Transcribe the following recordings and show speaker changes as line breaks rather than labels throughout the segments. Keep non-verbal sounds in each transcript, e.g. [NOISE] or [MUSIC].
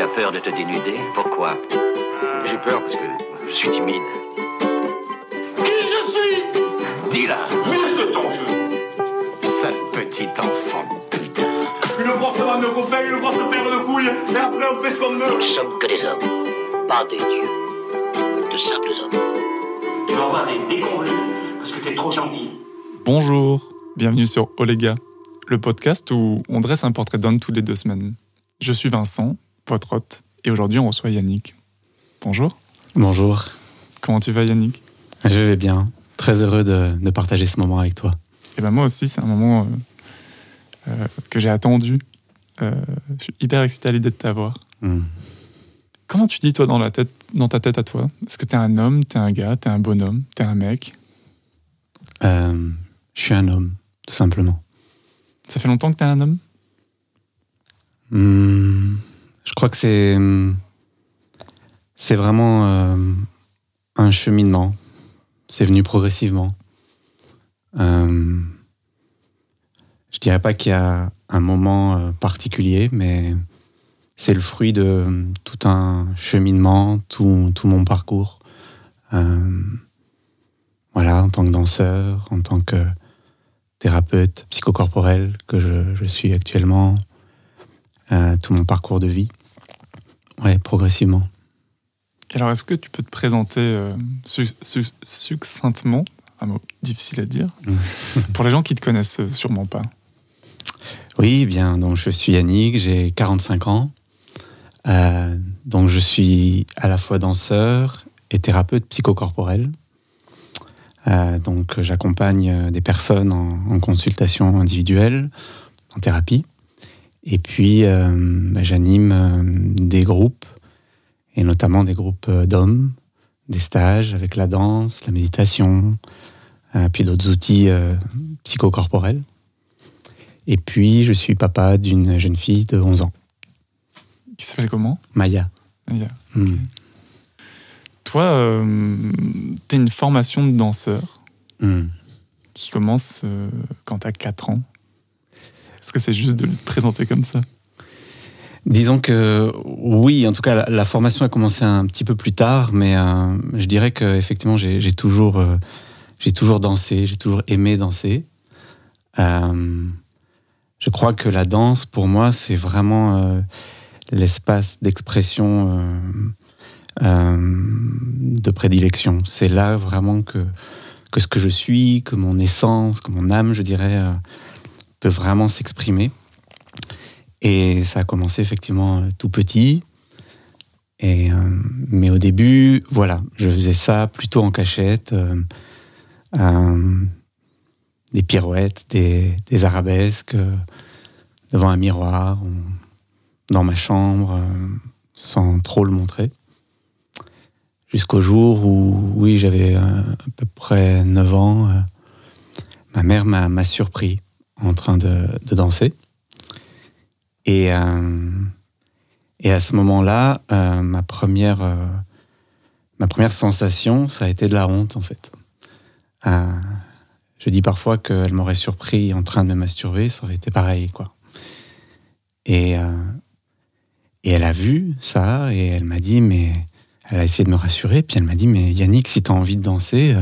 Tu as peur de te dénuder Pourquoi?
J'ai peur parce que je suis timide.
Qui je suis?
Dis-la
Muscle ton jeu
Sale petit enfant de putain
Une brosse de copains, une brosse de paire de couilles, et après on fait ce qu'on
Nous
veut
ne sommes que des hommes, pas des dieux. De simples hommes.
Tu vas avoir des déconvenus parce que t'es trop gentil.
Bonjour, bienvenue sur Olega, le podcast où on dresse un portrait d'homme tous les deux semaines. Je suis Vincent, votre hôte, et aujourd'hui on reçoit Yannick. Bonjour,
Bonjour,
comment tu vas Yannick?
Je vais bien. Très heureux de, de partager ce moment avec toi.
Et ben moi aussi, c'est un moment euh, euh, que j'ai attendu. Euh, je suis hyper excité à l'idée de t'avoir.
Hmm.
Comment tu dis toi dans, la tête, dans ta tête à toi? Est-ce que t'es un homme, t'es un gars, t'es un bonhomme, t'es un mec?
Je suis un homme, tout simplement.
Ça fait longtemps que t'es un homme?
Hmm, je crois que c'est c'est vraiment euh, un cheminement. C'est venu progressivement. Euh, je dirais pas qu'il y a un moment euh, particulier, mais c'est le fruit de tout un cheminement, tout, tout mon parcours. Euh, voilà, en tant que danseur, en tant que thérapeute psychocorporel que je, je suis actuellement, euh, tout mon parcours de vie. Ouais, progressivement.
Alors est-ce que tu peux te présenter euh, su- su- succinctement, un mot difficile à dire, [LAUGHS] pour les gens qui te connaissent euh, sûrement pas
Oui, bien, donc je suis Yannick, j'ai 45 ans. Euh, donc je suis à la fois danseur et thérapeute psychocorporel. Euh, donc j'accompagne des personnes en, en consultation individuelle, en thérapie. Et puis euh, bah, j'anime euh, des groupes, et notamment des groupes euh, d'hommes, des stages avec la danse, la méditation, puis d'autres outils psychocorporels. Et puis, je suis papa d'une jeune fille de 11 ans,
Qui s'appelle comment?
Maya.
Maya.
Hmm.
Toi, euh, tu une formation de danseur
Hmm.
qui commence euh, quand tu as 4 ans. Est-ce que c'est juste de le présenter comme ça?
Disons que oui, en tout cas, la, formation a commencé un petit peu plus tard, mais euh, je dirais que effectivement, j'ai toujours, euh, toujours dansé, j'ai toujours aimé danser. Euh, je crois que la danse, pour moi, c'est vraiment l'espace d'expression de prédilection. C'est là vraiment que, que ce que je suis, que mon essence, que mon âme, je dirais, peut vraiment s'exprimer. Et ça a commencé effectivement euh, tout petit. Et, euh, mais au début, voilà, je faisais ça plutôt en cachette. euh, des pirouettes, des, des arabesques, devant un miroir, dans ma chambre, sans trop le montrer. Jusqu'au jour où, oui, j'avais à peu près 9 ans, ma mère m'a surpris en train de, danser. Et, euh, et à ce moment-là, euh, ma, première, euh, ma première sensation, ça a été de la honte, en fait. Je dis parfois qu'elle m'aurait surpris en train de me masturber, ça aurait été pareil, quoi. Et, et elle a vu ça, et elle m'a dit, mais... Elle a essayé de me rassurer, puis elle m'a dit, mais Yannick, si tu as envie de danser,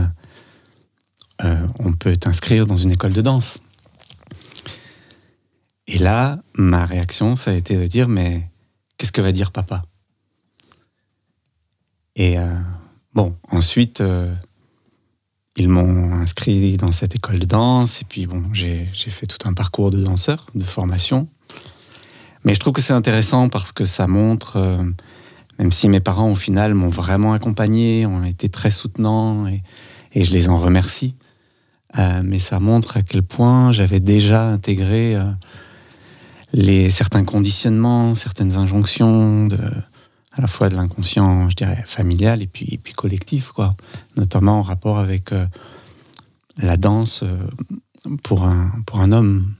on peut t'inscrire dans une école de danse. Et là, ma réaction, ça a été de dire, mais qu'est-ce que va dire papa? Et euh, bon, ensuite, euh, ils m'ont inscrit dans cette école de danse, et puis bon, j'ai fait tout un parcours de danseur, de formation. Mais je trouve que c'est intéressant parce que ça montre, euh, même si mes parents au final m'ont vraiment accompagné, ont été très soutenants, et, je les en remercie, mais ça montre à quel point j'avais déjà intégré les, certains conditionnements, certaines injonctions, de, à la fois de l'inconscient, je dirais, familial et puis, et puis collectif, quoi. notamment en rapport avec euh, la danse euh, pour, un, pour un homme.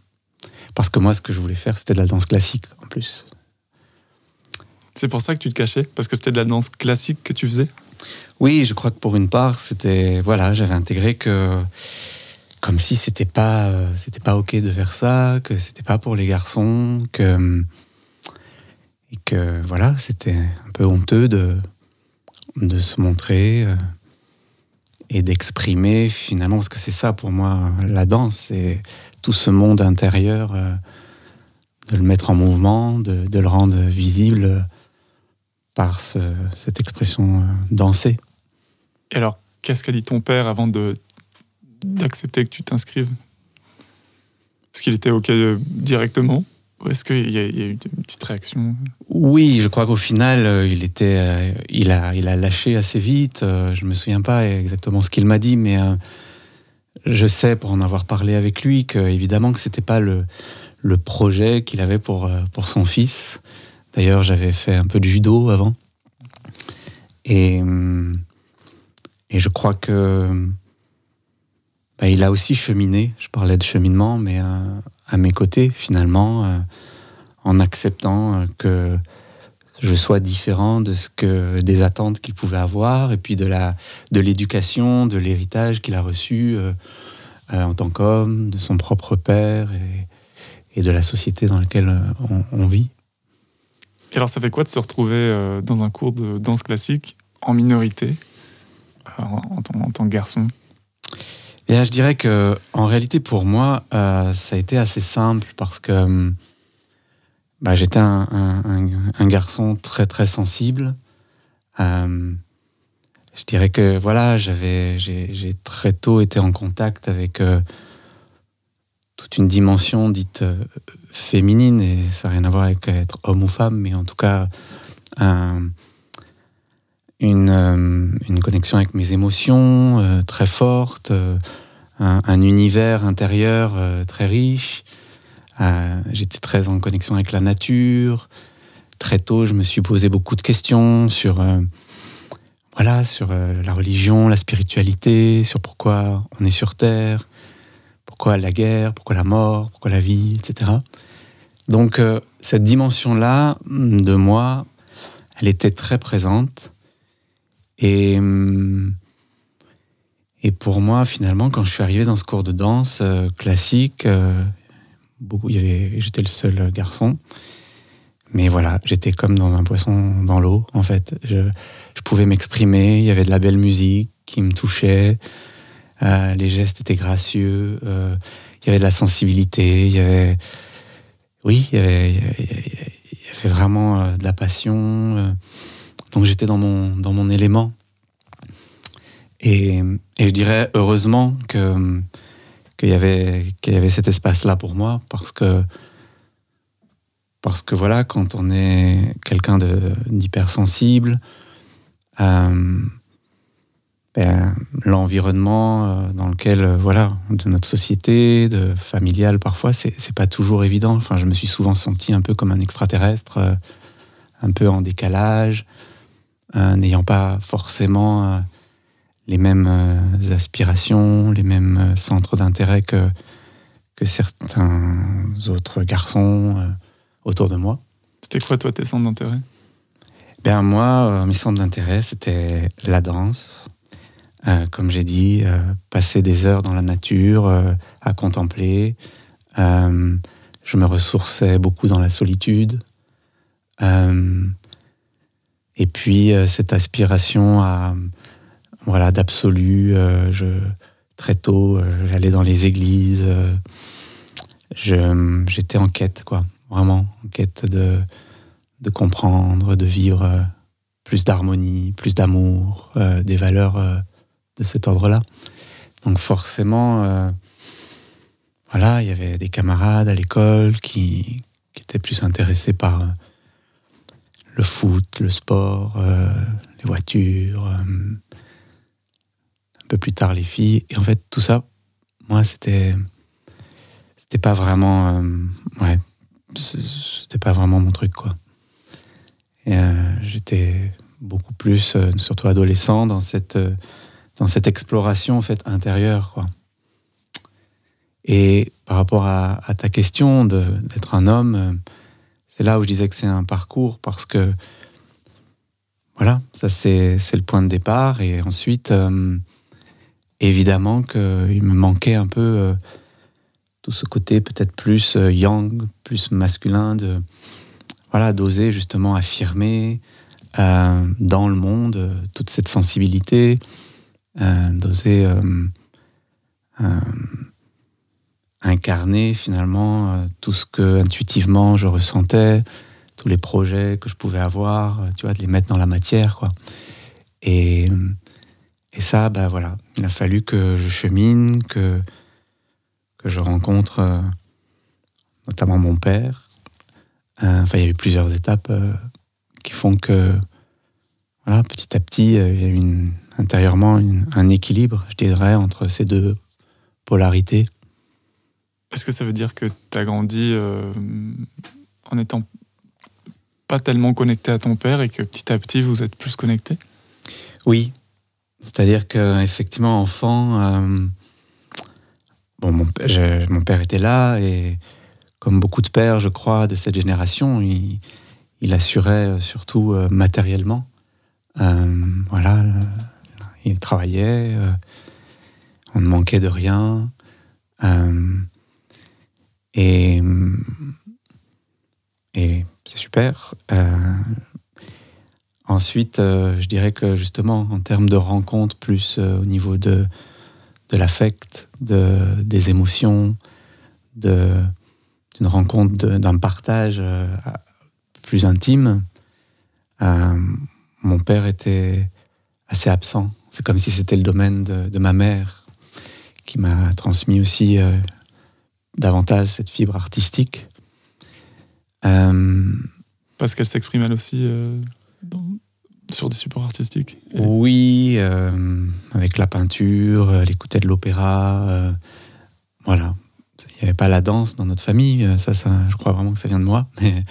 Parce que moi, ce que je voulais faire, c'était de la danse classique, en plus.
C'est pour ça que tu te cachais? Parce que c'était de la danse classique que tu faisais?
Oui, je crois que pour une part, c'était voilà, j'avais intégré que comme si c'était pas euh, c'était pas ok de faire ça, que c'était pas pour les garçons, que et que voilà, c'était un peu honteux de, de se montrer euh, et d'exprimer finalement, parce que c'est ça pour moi, la danse, c'est tout ce monde intérieur, euh, de le mettre en mouvement, de, de le rendre visible par ce- cette expression danser.
Et alors, qu'est-ce qu'a dit ton père avant de d'accepter que tu t'inscrives Est-ce qu'il était OK euh, directement Ou est-ce qu'il y, y a eu une petite réaction
Oui, je crois qu'au final, euh, il était, euh, il a, il a lâché assez vite. je me souviens pas exactement ce qu'il m'a dit, mais je sais pour en avoir parlé avec lui que évidemment que c'était pas le, le projet qu'il avait pour pour son fils. D'ailleurs, j'avais fait un peu de judo avant, et hum, et je crois que bah, il a aussi cheminé. Je parlais de cheminement, mais euh, à mes côtés finalement. euh, en acceptant euh, que je sois différent de ce que des attentes qu'il pouvait avoir et puis de la de l'éducation, de l'héritage qu'il a reçu en tant qu'homme, de son propre père et, de la société dans laquelle on, vit.
Et alors, ça fait quoi de se retrouver dans un cours de danse classique en minorité en, en tant que garçon?
Et je dirais que en réalité pour moi, euh, ça a été assez simple parce que hum, bah, j'étais un, garçon très très sensible. Euh, je dirais que voilà, j'avais, j'ai, très tôt été en contact avec euh, toute une dimension dite euh, féminine et ça n'a rien à voir avec être homme ou femme, mais en tout cas un- une, euh, une connexion avec mes émotions euh, très forte, euh, un, un univers intérieur très riche. J'étais très en connexion avec la nature. Très tôt, je me suis posé beaucoup de questions sur, voilà, sur la religion, la spiritualité, sur pourquoi on est sur Terre, pourquoi la guerre, pourquoi la mort, pourquoi la vie, etc. Donc cette dimension-là de moi, elle était très présente. Et, hum, et pour moi, finalement, quand je suis arrivé dans ce cours de danse euh, classique, euh, beaucoup, j'étais le seul garçon. Mais voilà, j'étais comme dans un poisson dans l'eau, en fait. Je, je pouvais m'exprimer, il y avait de la belle musique qui me touchait, euh, les gestes étaient gracieux, euh, il y avait de la sensibilité, il y avait... Oui, il y avait, vraiment euh, de la passion. Donc j'étais dans mon, dans mon élément. Et, et je dirais heureusement que qu'il y avait y avait cet espace-là pour moi parce que parce que voilà quand on est quelqu'un d'hypersensible, euh, ben, l'environnement euh, dans lequel euh, voilà de notre société, de familial parfois c'est pas toujours évident. Enfin je me suis souvent senti un peu comme un extraterrestre, euh, un peu en décalage n'ayant pas forcément euh, les mêmes euh, aspirations, les mêmes euh, centres d'intérêt que, que certains autres garçons euh, autour de moi.
C'était quoi, toi, tes centres d'intérêt?
Ben moi, euh, mes centres d'intérêt, c'était la danse, euh, comme j'ai dit, euh, passer des heures dans la nature, euh, à contempler. Euh, je me ressourçais beaucoup dans la solitude. Et puis euh, cette aspiration à voilà d'absolu. euh, très tôt, euh, j'allais dans les églises. j'étais en quête, quoi, vraiment en quête de de comprendre, de vivre plus d'harmonie, plus d'amour, des valeurs de cet ordre-là. Donc forcément, voilà, il y avait des camarades à l'école qui, qui étaient plus intéressés par le foot, le sport, euh, les voitures, euh, un peu plus tard les filles. Et en fait, tout ça, moi, c'était, c'était pas vraiment, euh, ouais, c'était pas vraiment mon truc, quoi. J'étais beaucoup plus, surtout adolescent, dans cette, dans cette exploration en fait intérieure, quoi. Et par rapport à, ta question d'être un homme, c'est là où je disais que c'est un parcours parce que voilà, ça c'est le point de départ. Et ensuite, euh, évidemment qu'il me manquait un peu euh, tout ce côté peut-être plus euh, yang, plus masculin de voilà, d'oser justement affirmer dans le monde toute cette sensibilité, d'oser incarner finalement tout ce que intuitivement je ressentais, tous les projets que je pouvais avoir, tu vois, de les mettre dans la matière, quoi. Et, et ça, bah voilà, il a fallu que je chemine, que, que je rencontre notamment mon père. enfin, il y a eu plusieurs étapes qui font que, voilà, petit à petit, euh, il y a eu intérieurement un équilibre, je dirais, entre ces deux polarités.
Est-ce que ça veut dire que tu as grandi euh, en étant pas tellement connecté à ton père et que petit à petit vous êtes plus connecté?
Oui, c'est-à-dire que effectivement enfant, euh, bon mon, père était là et comme beaucoup de pères, je crois, de cette génération, il, assurait euh, surtout matériellement. Voilà, il travaillait, on ne manquait de rien. Et, et c'est super. ensuite, je dirais que justement, en termes de rencontres, plus au niveau de, de l'affect, de, des émotions, d'une rencontre, d'un partage plus intime, euh, mon père était assez absent. C'est comme si c'était le domaine de, ma mère qui m'a transmis aussi euh, davantage cette fibre artistique.
Euh, Parce qu'elle s'exprime elle aussi sur des supports artistiques
Oui, avec la peinture, elle écoutait de l'opéra. voilà. Il n'y avait pas la danse dans notre famille, ça, ça, je crois vraiment que ça vient de moi. Mais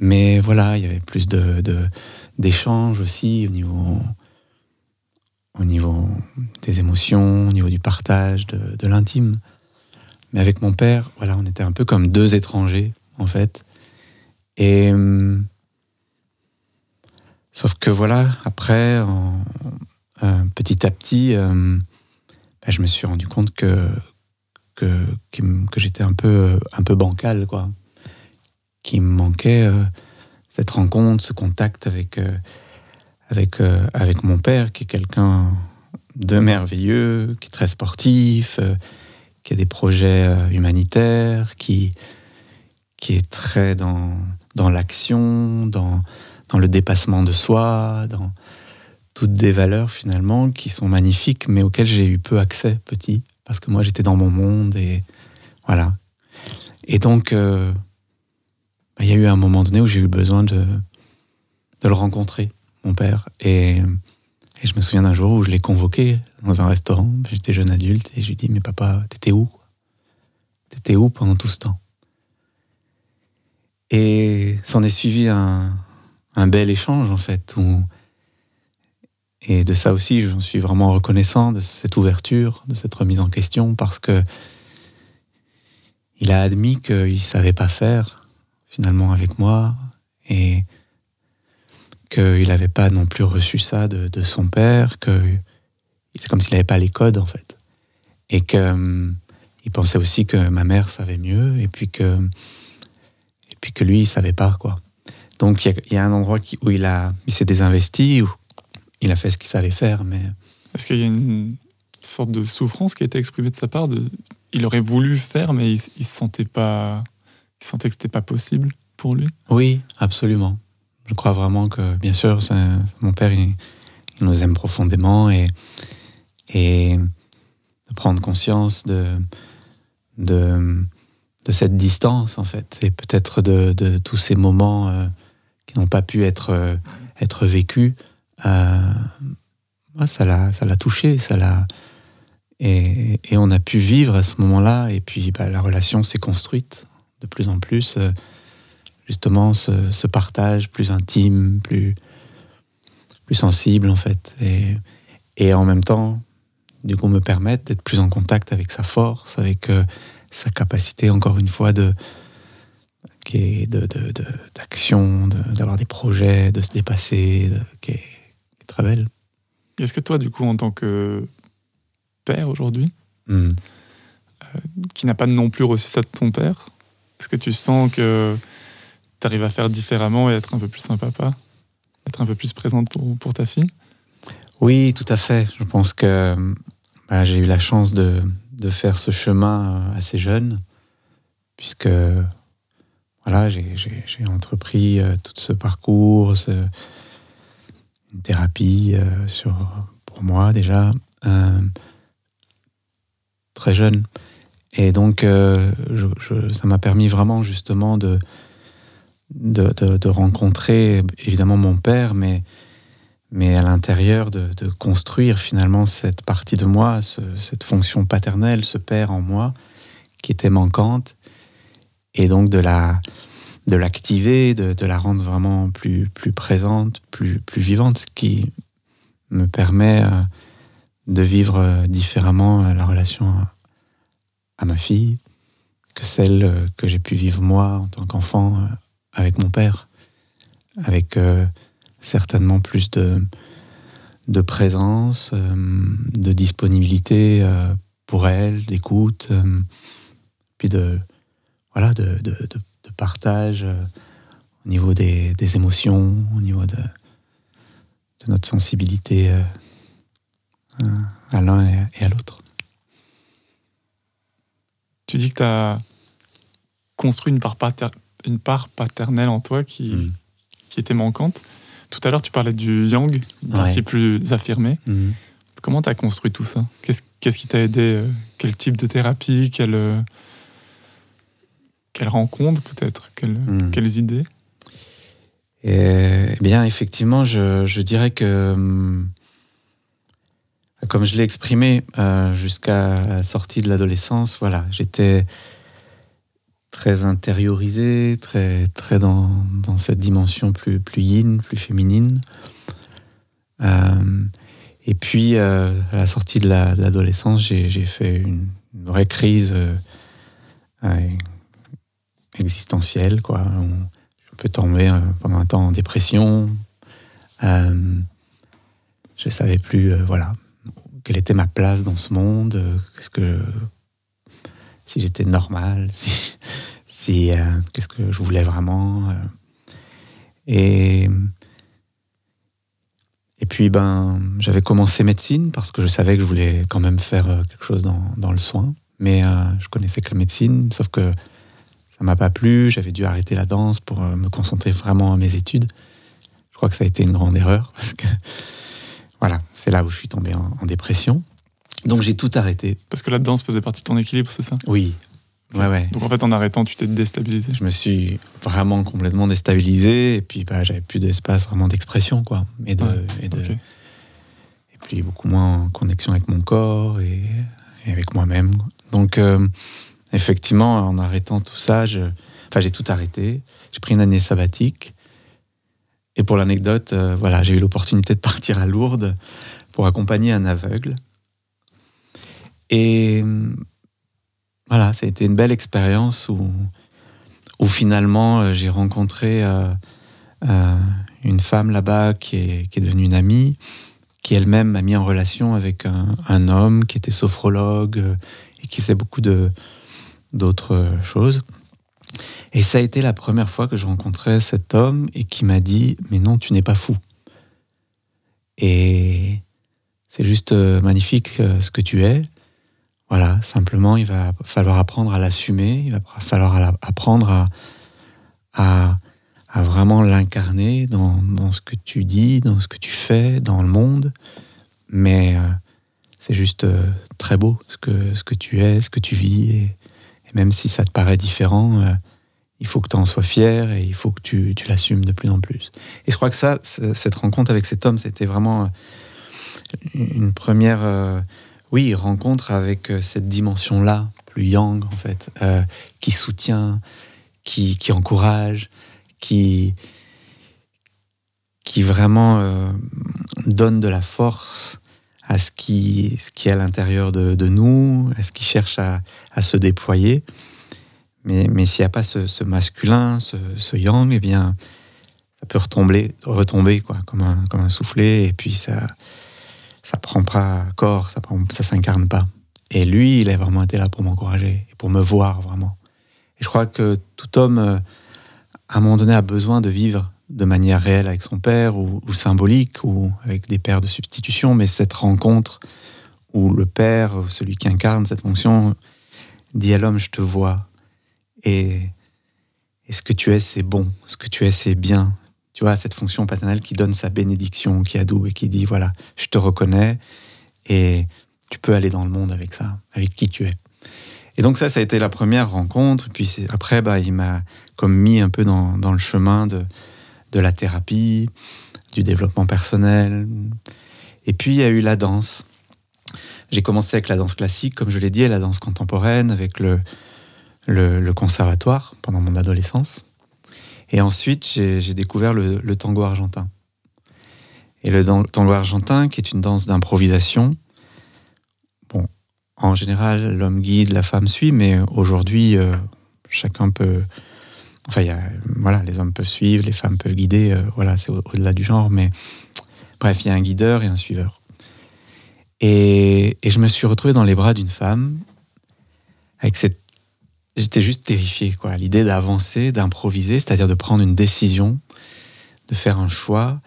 mais voilà, il y avait plus de, d'échanges aussi au niveau, au niveau des émotions, au niveau du partage, de, l'intime. Mais avec mon père, voilà, on était un peu comme deux étrangers, en fait. Et. Hum, sauf que voilà, après, euh, petit à petit, euh, bah, je me suis rendu compte que, que, que j'étais un peu, un peu bancal, quoi qui me manquait euh, cette rencontre, ce contact avec, euh, avec, avec mon père, qui est quelqu'un de merveilleux, qui est très sportif, qui a des projets humanitaires, qui, qui est très dans, dans l'action, dans, dans le dépassement de soi, dans toutes des valeurs finalement qui sont magnifiques, mais auxquelles j'ai eu peu accès petit, parce que moi j'étais dans mon monde et voilà. Et donc, il y a eu un moment donné où j'ai eu besoin de, de le rencontrer, mon père. Et je me souviens d'un jour où je l'ai convoqué dans un restaurant. J'étais jeune adulte et je lui dit Mais papa, t'étais où? T'étais où pendant tout ce temps? Et s'en est suivi un, un, bel échange, en fait. Et de ça aussi, j'en suis vraiment reconnaissant, de cette ouverture, de cette remise en question, parce que il a admis qu'il ne savait pas faire finalement avec moi et qu'il n'avait pas non plus reçu ça de, son père, que c'est comme s'il n'avait pas les codes en fait. Et qu'il hum, pensait aussi que ma mère savait mieux et puis que, et puis que lui, il savait pas quoi. Donc il y, a un endroit où il, a, il s'est désinvesti, où il a fait ce qu'il savait faire. mais...
Est-ce qu'il y a une sorte de souffrance qui a été exprimée de sa part de... Il aurait voulu faire, mais il ne se sentait pas il sentait que c'était pas possible pour lui?
Oui, absolument. Je crois vraiment que, bien sûr, mon père, il, nous aime profondément et, et de prendre conscience de, de, de, cette distance, en fait, et peut-être de, de, tous ces moments euh, qui n'ont pas pu être, euh, être vécus. Euh, ça l'a touché, ça l'a. Et, et, on a pu vivre à ce moment-là, et puis bah, la relation s'est construite de plus en plus euh, justement ce, partage plus intime, plus, plus sensible en fait. Et, et en même temps, du coup, me permettre d'être plus en contact avec sa force, avec euh, sa capacité, encore une fois, de d'action, de, d'avoir des projets, de se dépasser, qui, est, très belle.
Est-ce que toi, du coup, en tant que père aujourd'hui, hmm. euh, qui n'a pas non plus reçu ça de ton père, est-ce que tu sens que tu arrives à faire différemment et être un peu plus un papa Être un peu plus présente pour, pour ta fille?
Oui, tout à fait. Je pense que bah, j'ai eu la chance de, de, faire ce chemin euh, assez jeune, puisque voilà, j'ai entrepris euh, tout ce parcours, une thérapie euh, sur, pour moi déjà, très jeune. Et donc, ça m'a permis vraiment justement de, de, de, de, rencontrer évidemment mon père, mais, mais à l'intérieur de, construire finalement cette partie de moi, ce, cette fonction paternelle, ce père en moi qui était manquante, et donc de la de l'activer, de, la rendre vraiment plus, plus présente, plus, plus vivante, ce qui me permet euh, de vivre euh, différemment euh, la relation à, ma fille que celle que j'ai pu vivre moi en tant qu'enfant avec mon père, avec certainement plus de, de présence, de disponibilité pour elle, d'écoute, puis de, voilà, de, de, de de partage euh, au niveau des, des, émotions, au niveau de, de notre sensibilité euh, à l'un et, et, à l'autre.
Tu dis que tu as construit une part, pater, une part paternelle en toi qui, mmh. qui était manquante. Tout à l'heure, tu parlais du yang, une partie ouais. plus affirmée. Mmh. Comment tu as construit tout ça? Qu'est-ce qu qui t'a aidé Quel type de thérapie Quelle quelle rencontre peut-être quelle, mmh. Quelles idées?
Et, Eh bien, effectivement, je, je, dirais que, comme je l'ai exprimé euh, jusqu'à la sortie de l'adolescence, voilà, j'étais très intériorisé, très, très dans, cette dimension plus, yin, plus féminine. Euh, et puis, euh, à la sortie de l'adolescence, j'ai fait une, vraie crise euh, existentielle. Quoi. On, je peux tomber pendant un temps en dépression. Je ne savais plus voilà, quelle était ma place dans ce monde, qu'est-ce que, si j'étais normal, [LAUGHS] si, euh, qu'est-ce que je voulais vraiment. et, et puis, ben, j'avais commencé médecine parce que je savais que je voulais quand même faire quelque chose dans, dans le soin. Mais je connaissais que la médecine, sauf que ça m'a pas plu, j'avais dû arrêter la danse pour me concentrer vraiment à mes études. Je crois que ça a été une grande erreur parce que voilà, c'est là où je suis tombé en dépression. Donc j'ai tout arrêté.
Parce que la danse faisait partie de ton équilibre, c'est ça?
Oui. Ouais, ouais.
Donc en fait, en arrêtant, tu t'es déstabilisé.
Je me suis vraiment complètement déstabilisé et puis bah, j'avais plus d'espace vraiment d'expression, quoi. Et, de, ouais, et, de, okay. et puis beaucoup moins en connexion avec mon corps et, et avec moi-même. Donc euh, effectivement, en arrêtant tout ça, je... enfin, j'ai tout arrêté. J'ai pris une année sabbatique. Et pour l'anecdote, euh, voilà, j'ai eu l'opportunité de partir à Lourdes pour accompagner un aveugle. Et voilà, ça a été une belle expérience où, finalement euh, j'ai rencontré euh, euh, une femme là-bas qui est, qui est devenue une amie, qui elle-même m'a mis en relation avec un, un, homme qui était sophrologue euh, et qui faisait beaucoup d'autres choses. Et ça a été la première fois que je rencontrais cet homme et qui m'a dit Mais non, tu n'es pas fou. Et c'est juste euh, magnifique euh, ce que tu es. Voilà, simplement, il va falloir apprendre à l'assumer, il va falloir apprendre à, vraiment l'incarner dans, ce que tu dis, dans ce que tu fais, dans le monde. Mais euh, c'est juste euh, très beau ce que, ce que tu es, ce que tu vis. Et, même si ça te paraît différent, euh, il faut que tu en sois fier et il faut que tu, tu l'assumes de plus en plus. Et je crois que ça, cette rencontre avec cet homme, c'était vraiment une première oui, rencontre avec euh, cette dimension-là, plus yang en fait, euh, qui soutient, qui, encourage, qui, qui vraiment euh, donne de la force à ce qui, ce qui est à l'intérieur de, de, nous, à ce qui cherche à, à se déployer. Mais, mais s'il n'y a pas ce, masculin, ce, ce, yang, eh bien, ça peut retomber, retomber quoi, comme, un, comme un soufflet, et puis ça ça prend pas corps, ça prend, ça s'incarne pas. Et lui, il a vraiment été là pour m'encourager et pour me voir vraiment. Et je crois que tout homme à un moment donné, a besoin de vivre de manière réelle avec son père ou, symbolique ou avec des pères de substitution, mais cette rencontre où le père, celui qui incarne cette fonction, dit à l'homme Je te vois et, et ce que tu es, c'est bon, ce que tu es, c'est bien. Tu vois, cette fonction paternelle qui donne sa bénédiction, qui adoube et qui dit Voilà, je te reconnais et tu peux aller dans le monde avec ça, avec qui tu es. Et donc ça, ça a été la première rencontre. Puis après, bah, il m'a comme mis un peu dans, dans le chemin de, de la thérapie, du développement personnel. Et puis il y a eu la danse. J'ai commencé avec la danse classique, comme je l'ai dit, et la danse contemporaine, avec le, le, conservatoire pendant mon adolescence. Et ensuite, j'ai découvert le, tango argentin. Et le tango argentin, qui est une danse d'improvisation. Bon, en général, l'homme guide, la femme suit, mais aujourd'hui, euh, chacun peut, Enfin, y a, voilà, les hommes peuvent suivre, les femmes peuvent guider, euh, voilà, c'est au-delà du genre, mais bref, il y a un guideur et un suiveur. Et, et, je me suis retrouvé dans les bras d'une femme avec cette. J'étais juste terrifié, quoi. L'idée d'avancer, d'improviser, c'est-à-dire de prendre une décision, de faire un choix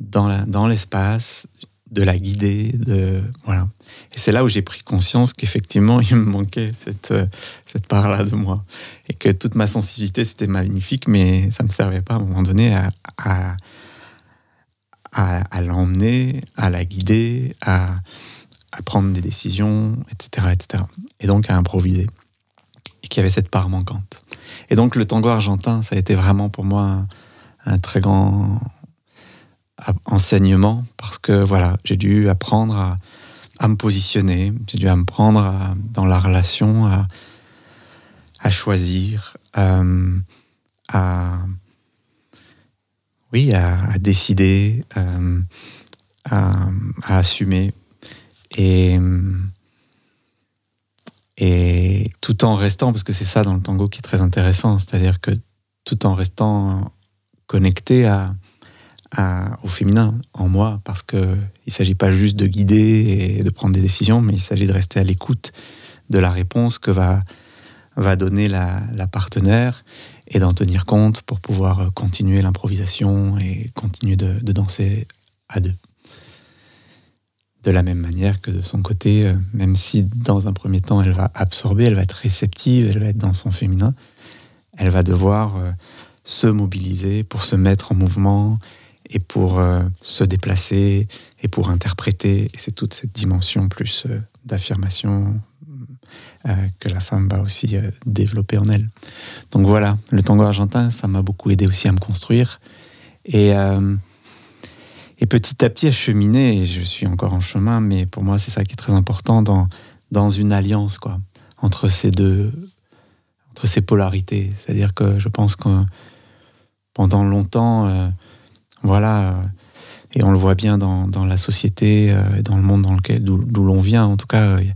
dans l'espace, de la guider, de voilà. Et c'est là où j'ai pris conscience qu'effectivement [LAUGHS] il me manquait cette euh, cette part-là de moi et que toute ma sensibilité c'était magnifique, mais ça me servait pas à un moment donné à à, à, l'emmener, à la guider, à, à prendre des décisions, etc., etc. Et donc à improviser. Qu'il y avait cette part manquante. Et donc le tango argentin, ça a été vraiment pour moi un très grand enseignement parce que voilà, j'ai dû apprendre à, à me positionner, j'ai dû apprendre dans la relation à, à choisir, euh, à oui, à, décider, euh, à, assumer et et tout en restant, parce que c'est ça dans le tango qui est très intéressant, c'est-à-dire que tout en restant connecté au féminin en moi, parce qu'il ne s'agit pas juste de guider et de prendre des décisions, mais il s'agit de rester à l'écoute de la réponse que va donner la, partenaire et d'en tenir compte pour pouvoir continuer l'improvisation et continuer de, danser à deux. De la même manière que de son côté, euh, même si dans un premier temps elle va absorber, elle va être réceptive, elle va être dans son féminin, elle va devoir euh, se mobiliser pour se mettre en mouvement et pour euh, se déplacer et pour interpréter. C'est toute cette dimension plus d'affirmation que la femme va aussi développer en elle. Donc voilà, le tango argentin, ça m'a beaucoup aidé aussi à me construire. Et, et petit à petit à cheminer, et je suis encore en chemin, mais pour moi c'est ça qui est très important dans, dans une alliance quoi, entre ces deux, entre ces polarités. C'est-à-dire que je pense que pendant longtemps, voilà. Euh, et on le voit bien dans, la société euh, et dans le monde dans lequel d'où l'on vient. En tout cas, il y a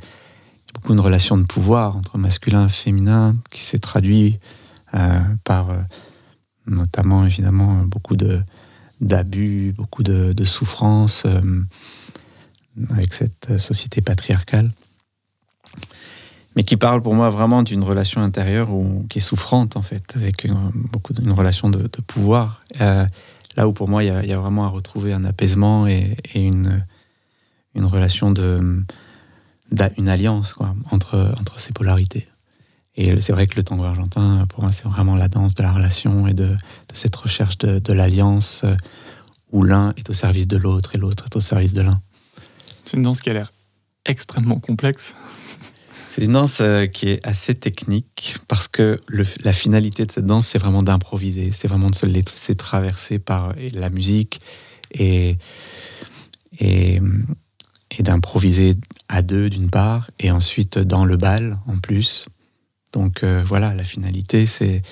beaucoup de relations de pouvoir entre masculin et féminin qui s'est traduit euh, par notamment évidemment beaucoup de d'abus, beaucoup de, de souffrances avec cette société patriarcale. Mais qui parle pour moi vraiment d'une relation intérieure qui est souffrante en fait, avec une, beaucoup d'une relation de, pouvoir. Là où pour moi, il y a, vraiment à retrouver un apaisement et, une, relation de alliance entre ces polarités. Et c'est vrai que le tango argentin, pour moi, c'est vraiment la danse de la relation et de, de cette recherche de, de l'alliance euh, où l'un est au service de l'autre et l'autre est au service de l'un.
C'est une danse qui a l'air extrêmement complexe.
C'est une danse euh, qui est assez technique parce que la finalité de cette danse, c'est vraiment d'improviser, c'est vraiment de se laisser traverser par la musique et, et, d'improviser à deux d'une part et ensuite dans le bal en plus. Donc euh, voilà, la finalité, c'est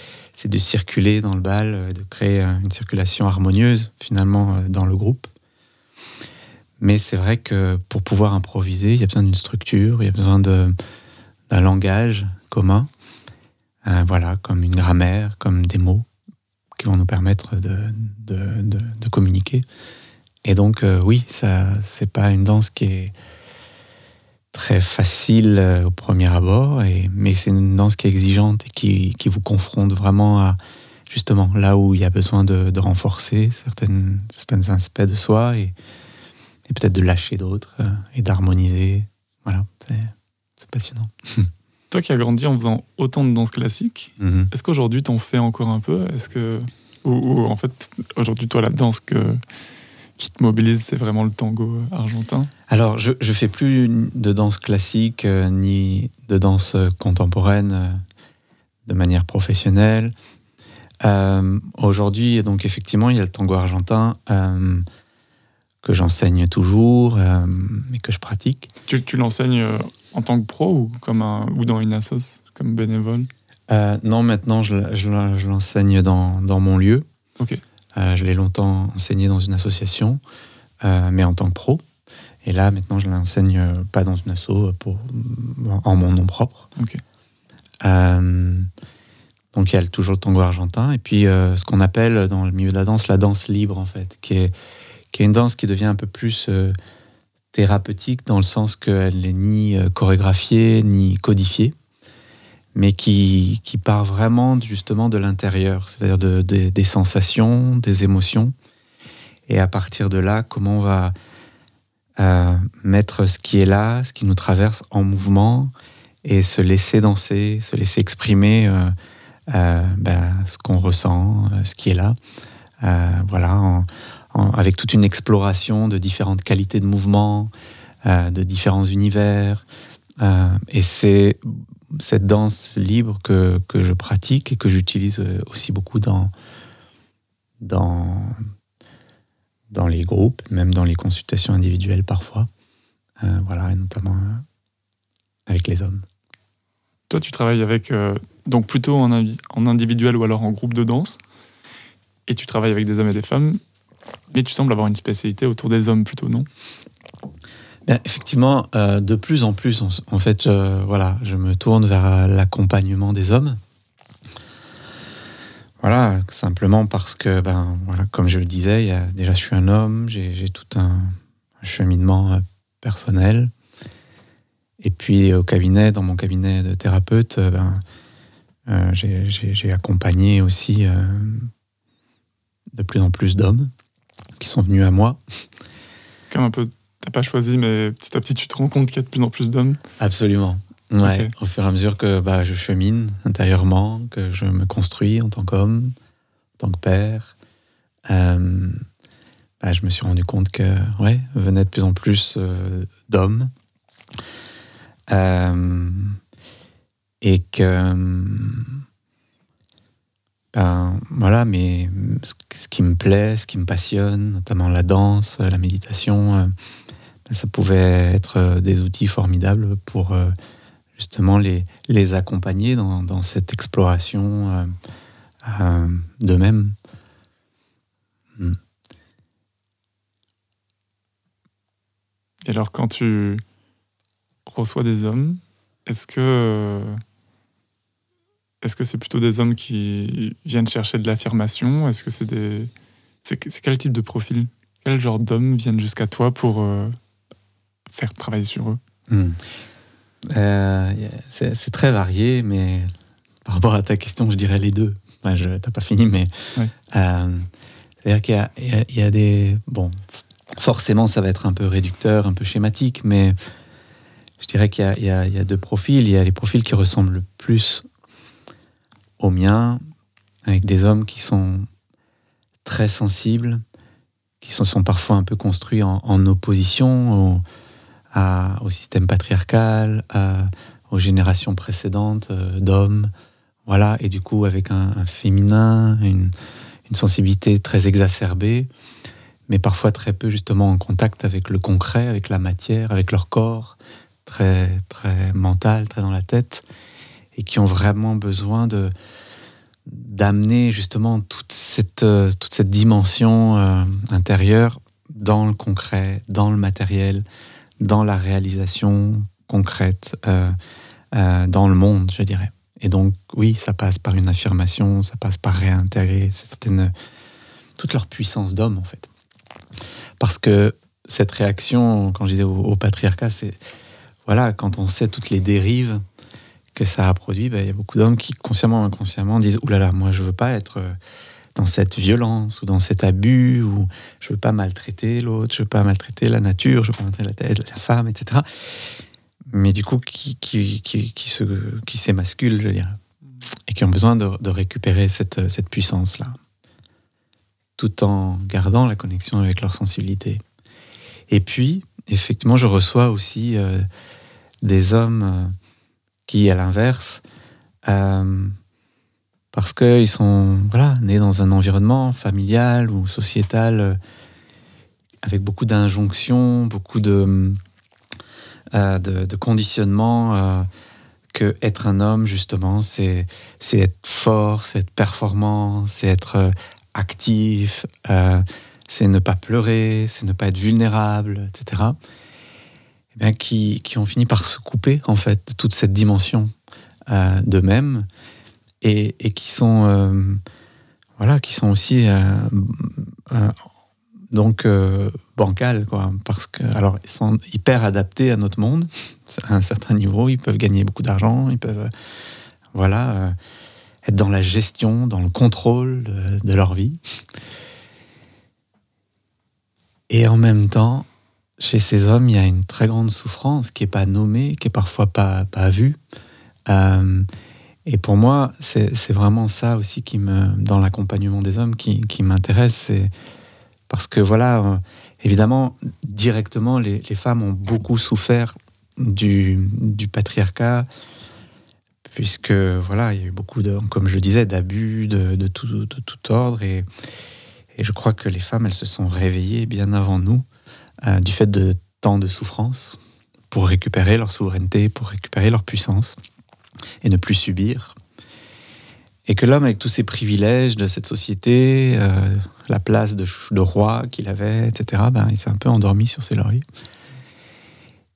de circuler dans le bal, euh, de créer une circulation harmonieuse finalement dans le groupe. Mais c'est vrai que pour pouvoir improviser, il y a besoin d'une structure, il y a besoin de, un langage commun, euh, voilà, comme une grammaire, comme des mots qui vont nous permettre de, communiquer. Et donc, euh, oui, ça, c'est pas une danse qui est très facile euh, au premier abord, et, mais c'est une danse qui est exigeante et qui, qui vous confronte vraiment à, justement, là où il y a besoin de, renforcer certaines, certains aspects de soi et, peut-être de lâcher d'autres euh, et d'harmoniser. Voilà, c'est passionnant. [LAUGHS]
Toi qui as grandi en faisant autant de danse classique,
mhm.
est-ce qu'aujourd'hui t'en fais encore un peu? Est-ce que ou, en fait aujourd'hui toi la danse que, qui te mobilise c'est vraiment le tango argentin
Alors je ne fais plus de danse classique euh, ni de danse contemporaine euh, de manière professionnelle. Euh, aujourd'hui, donc effectivement, il y a le tango argentin euh, que j'enseigne toujours euh, et que je pratique.
Tu, tu l'enseignes en tant que pro ou, comme un, ou dans une assoce, comme bénévole?
Non, maintenant, je, je, l'enseigne dans, dans, mon lieu.
Ok.
Je l'ai longtemps enseigné dans une association, mais en tant que pro. Et là, maintenant, je l'enseigne pas dans une asso, pour, en mon nom propre. Donc il y a toujours le tango argentin, et puis euh, ce qu'on appelle dans le milieu de la danse la danse libre, en fait, qui est, qui est une danse qui devient un peu plus euh, thérapeutique dans le sens qu'elle n'est ni euh, chorégraphiée, ni codifiée, mais qui, qui part vraiment justement de l'intérieur, c'est-à-dire de, des sensations, des émotions, et à partir de là, comment on va mettre ce qui est là, ce qui nous traverse en mouvement, et se laisser danser, se laisser exprimer euh, ben, ce qu'on ressent, euh, ce qui est là. Euh, voilà, avec toute une exploration de différentes qualités de mouvement, de différents univers. et c'est cette danse libre que, que, je pratique et que j'utilise aussi beaucoup dans, dans, dans les groupes, même dans les consultations individuelles parfois. voilà, et notamment avec les hommes.
Toi, tu travailles avec, euh, donc plutôt en, individuel ou alors en groupe de danse, et tu travailles avec des hommes et des femmes, mais tu sembles avoir une spécialité autour des hommes plutôt, non?
Bien, effectivement, euh, de plus en plus, en, fait, voilà, je me tourne vers l'accompagnement des hommes. Voilà, simplement parce que, ben, comme je le disais, déjà je suis un homme, j'ai tout un, cheminement euh, personnel. Et puis au cabinet, dans mon cabinet de thérapeute, euh, ben, euh, j'ai accompagné aussi euh, de plus en plus d'hommes qui sont venus à moi.
Comme un peu, t'as pas choisi, mais petit à petit tu te rends compte qu'il y a de plus en plus d'hommes.
Absolument. Ouais, Au fur et à mesure que bah, je chemine intérieurement, que je me construis en tant qu'homme, en tant que père, bah, je me suis rendu compte que ouais, venait de plus en plus d'hommes euh, et que ben, voilà, mais ce qui me plaît, ce qui me passionne, notamment la danse, la méditation, euh, ça pouvait être des outils formidables pour euh, justement les, les accompagner dans, cette exploration d'eux-mêmes. Hmm.
Et alors quand tu reçoit des hommes, est-ce que est-ce que c'est plutôt des hommes qui viennent chercher de l'affirmation? Est-ce que c'est des c'est quel type de profil? Quel genre d'hommes viennent jusqu'à toi pour euh, faire travailler sur eux
hmm. euh, C'est très varié, mais par rapport à ta question, je dirais les deux. Enfin, je t'as pas fini, mais euh, c'est-à-dire qu'il y, y, a des bon, forcément, ça va être un peu réducteur, un peu schématique, mais je dirais qu'il y, a deux profils. Il y a les profils qui ressemblent le plus aux miens, avec des hommes qui sont très sensibles, qui sont, parfois un peu construits en, opposition au, système patriarcal, aux générations précédentes euh, d'hommes. Voilà, et du coup, avec un, féminin, une, sensibilité très exacerbée, mais parfois très peu justement en contact avec le concret, avec la matière, avec leur corps, très, très mentales, très dans la tête, et qui ont vraiment besoin de d'amener justement toute cette, euh, toute cette dimension euh, intérieure dans le concret, dans le matériel, dans la réalisation concrète, euh, dans le monde, je dirais. Et donc, oui, ça passe par une affirmation, ça passe par réintégrer certaines, toute leur puissance d'homme, en fait. Parce que cette réaction, quand je disais au patriarcat, c'est voilà, quand on sait toutes les dérives que ça a produit, ben, il y a beaucoup d'hommes qui, consciemment ou inconsciemment, disent là, moi je veux pas être euh, dans cette violence ou dans cet abus, ou je veux pas maltraiter l'autre, je veux pas maltraiter la nature, je veux pas maltraiter la, femme, etc. Mais du coup, qui, qui, qui, se, qui s'émasculent, je veux dire, et qui ont besoin de, de récupérer cette, cette puissance-là, tout en gardant la connexion avec leur sensibilité. Et puis, effectivement, je reçois aussi euh, des hommes euh, qui, à l'inverse, euh, parce qu'ils sont voilà, nés dans un environnement familial ou sociétal euh, avec beaucoup d'injonctions, beaucoup de, euh, conditionnements, euh, que être un homme, justement, c'est être fort, c'est être performant, c'est être euh, actif, euh, c'est ne pas pleurer, c'est ne pas être vulnérable, etc. Eh bien, qui, qui ont fini par se couper, en fait, de toute cette dimension d'eux-mêmes et, qui sont euh, voilà qui sont aussi euh, euh, donc bancales quoi. Parce que alors ils sont hyper adaptés à notre monde. À un certain niveau. Ils peuvent gagner beaucoup d'argent. Ils peuvent voilà être dans la gestion dans le contrôle de, leur vie. Et en même temps chez ces hommes il y a une très grande souffrance qui est pas nommée qui est parfois pas pas vue et pour moi, c'est vraiment ça aussi qui me, dans l'accompagnement des hommes, qui, qui m'intéresse. Parce que voilà, euh, évidemment, directement, les, femmes ont beaucoup souffert du, patriarcat, puisque voilà, il y a eu beaucoup de, comme je disais, d'abus de, tout, de tout ordre. Et, et je crois que les femmes, elles se sont réveillées bien avant nous, euh, du fait de tant de souffrances, pour récupérer leur souveraineté, pour récupérer leur puissance et ne plus subir. Et que l'homme, avec tous ses privilèges de cette société, euh, la place de, de roi qu'il avait, etc., ben, il s'est un peu endormi sur ses lauriers.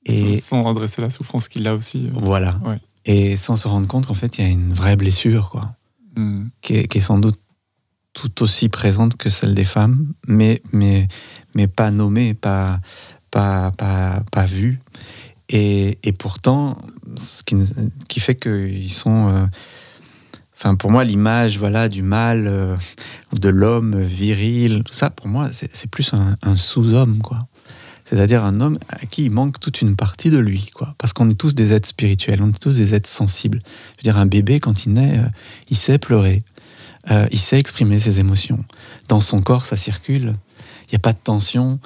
Et sans, sans redresser la souffrance qu'il a aussi. euh.
Voilà.
Ouais.
Et sans se rendre compte qu'en fait, il y a une vraie blessure, quoi,
Mm.
qui est, qui est sans doute tout aussi présente que celle des femmes, mais, mais, mais pas nommée, pas, pas, pas, pas vue. Et, pourtant, ce qui, fait qu'ils sont. euh, Enfin, pour moi, l'image voilà, du mâle, euh, de l'homme viril, tout ça, pour moi, c'est plus un, sous-homme, quoi. C'est-à-dire un homme à qui il manque toute une partie de lui, quoi. Parce qu'on est tous des êtres spirituels, on est tous des êtres sensibles. Je veux dire, un bébé, quand il naît, euh, il sait pleurer, il sait exprimer ses émotions. Dans son corps, ça circule. Il n'y a pas de tension.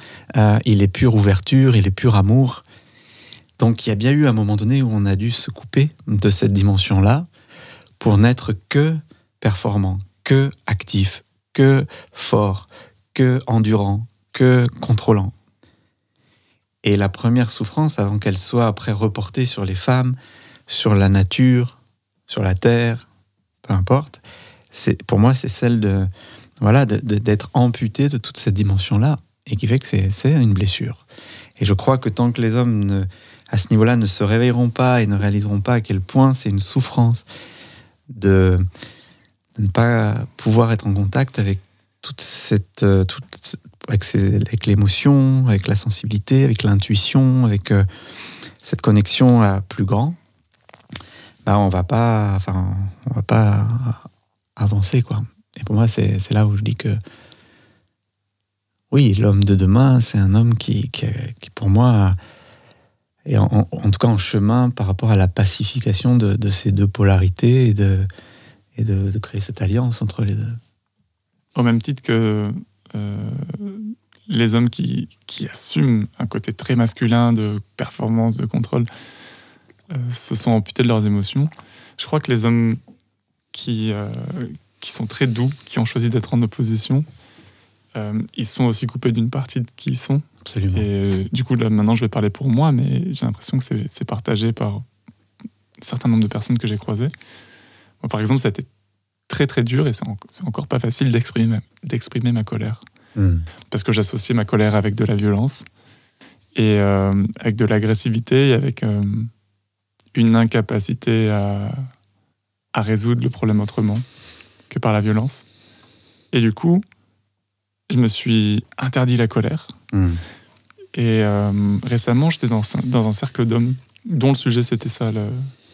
il est pure ouverture, il est pur amour. Donc, il y a bien eu un moment donné où on a dû se couper de cette dimension-là pour n'être que performant, que actif, que fort, que endurant, que contrôlant. Et la première souffrance, avant qu'elle soit après reportée sur les femmes, sur la nature, sur la terre, peu importe, pour moi c'est celle de voilà d'être amputé de toute cette dimension-là et qui fait que c'est une blessure. Et je crois que tant que les hommes ne, à ce niveau-là ne se réveilleront pas et ne réaliseront pas à quel point c'est une souffrance de, ne pas pouvoir être en contact avec toute cette, euh, avec, l'émotion, avec la sensibilité, avec l'intuition, avec euh, cette connexion à plus grand, bah on va pas, enfin, on va pas avancer quoi. Et pour moi, c'est là où je dis que oui, l'homme de demain, c'est un homme qui, qui, pour moi, est en, tout cas en chemin par rapport à la pacification de, ces deux polarités et de, et créer cette alliance entre les deux.
Au même titre que euh, les hommes qui, qui assument un côté très masculin de performance, de contrôle, euh, se sont amputés de leurs émotions. Je crois que les hommes qui, euh, qui sont très doux, qui ont choisi d'être en opposition, ils sont aussi coupés d'une partie de qui ils sont.
Absolument.
Et euh, du coup, là, maintenant, je vais parler pour moi, mais j'ai l'impression que c'est partagé par un certain nombre de personnes que j'ai croisées. Moi, par exemple, ça a été très, très dur et c'est en- encore pas facile d'exprimer ma colère.
Mm.
Parce que j'associais ma colère avec de la violence et euh, avec de l'agressivité et avec euh, une incapacité à, à résoudre le problème autrement que par la violence. Et du coup, je me suis interdit la colère.
Mm.
Et euh, récemment, j'étais dans, un- dans un cercle d'hommes dont le sujet c'était ça, le-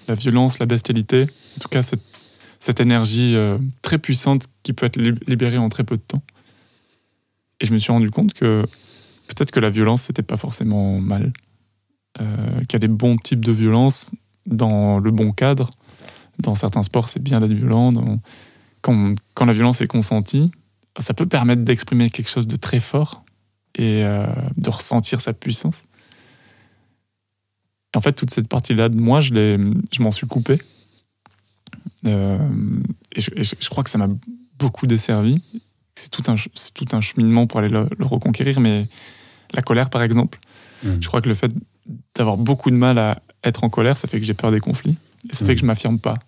la violence, la bestialité, en tout cas cette, cette énergie euh, très puissante qui peut être libérée en très peu de temps. Et je me suis rendu compte que peut-être que la violence, c'était pas forcément mal. Euh, qu'il y a des bons types de violence dans le bon cadre. Dans certains sports, c'est bien d'être violent. Quand, quand, la violence est consentie, ça peut permettre d'exprimer quelque chose de très fort et euh, de ressentir sa puissance. en fait, toute cette partie-là de moi, je, je m'en suis coupé. Euh, et, je, crois que ça m'a beaucoup desservi. C'est tout, un, tout un cheminement pour aller le, reconquérir. Mais la colère, par exemple, mmh. je crois que le fait d'avoir beaucoup de mal à être en colère, ça fait que j'ai peur des conflits. Et ça fait que je m'affirme pas.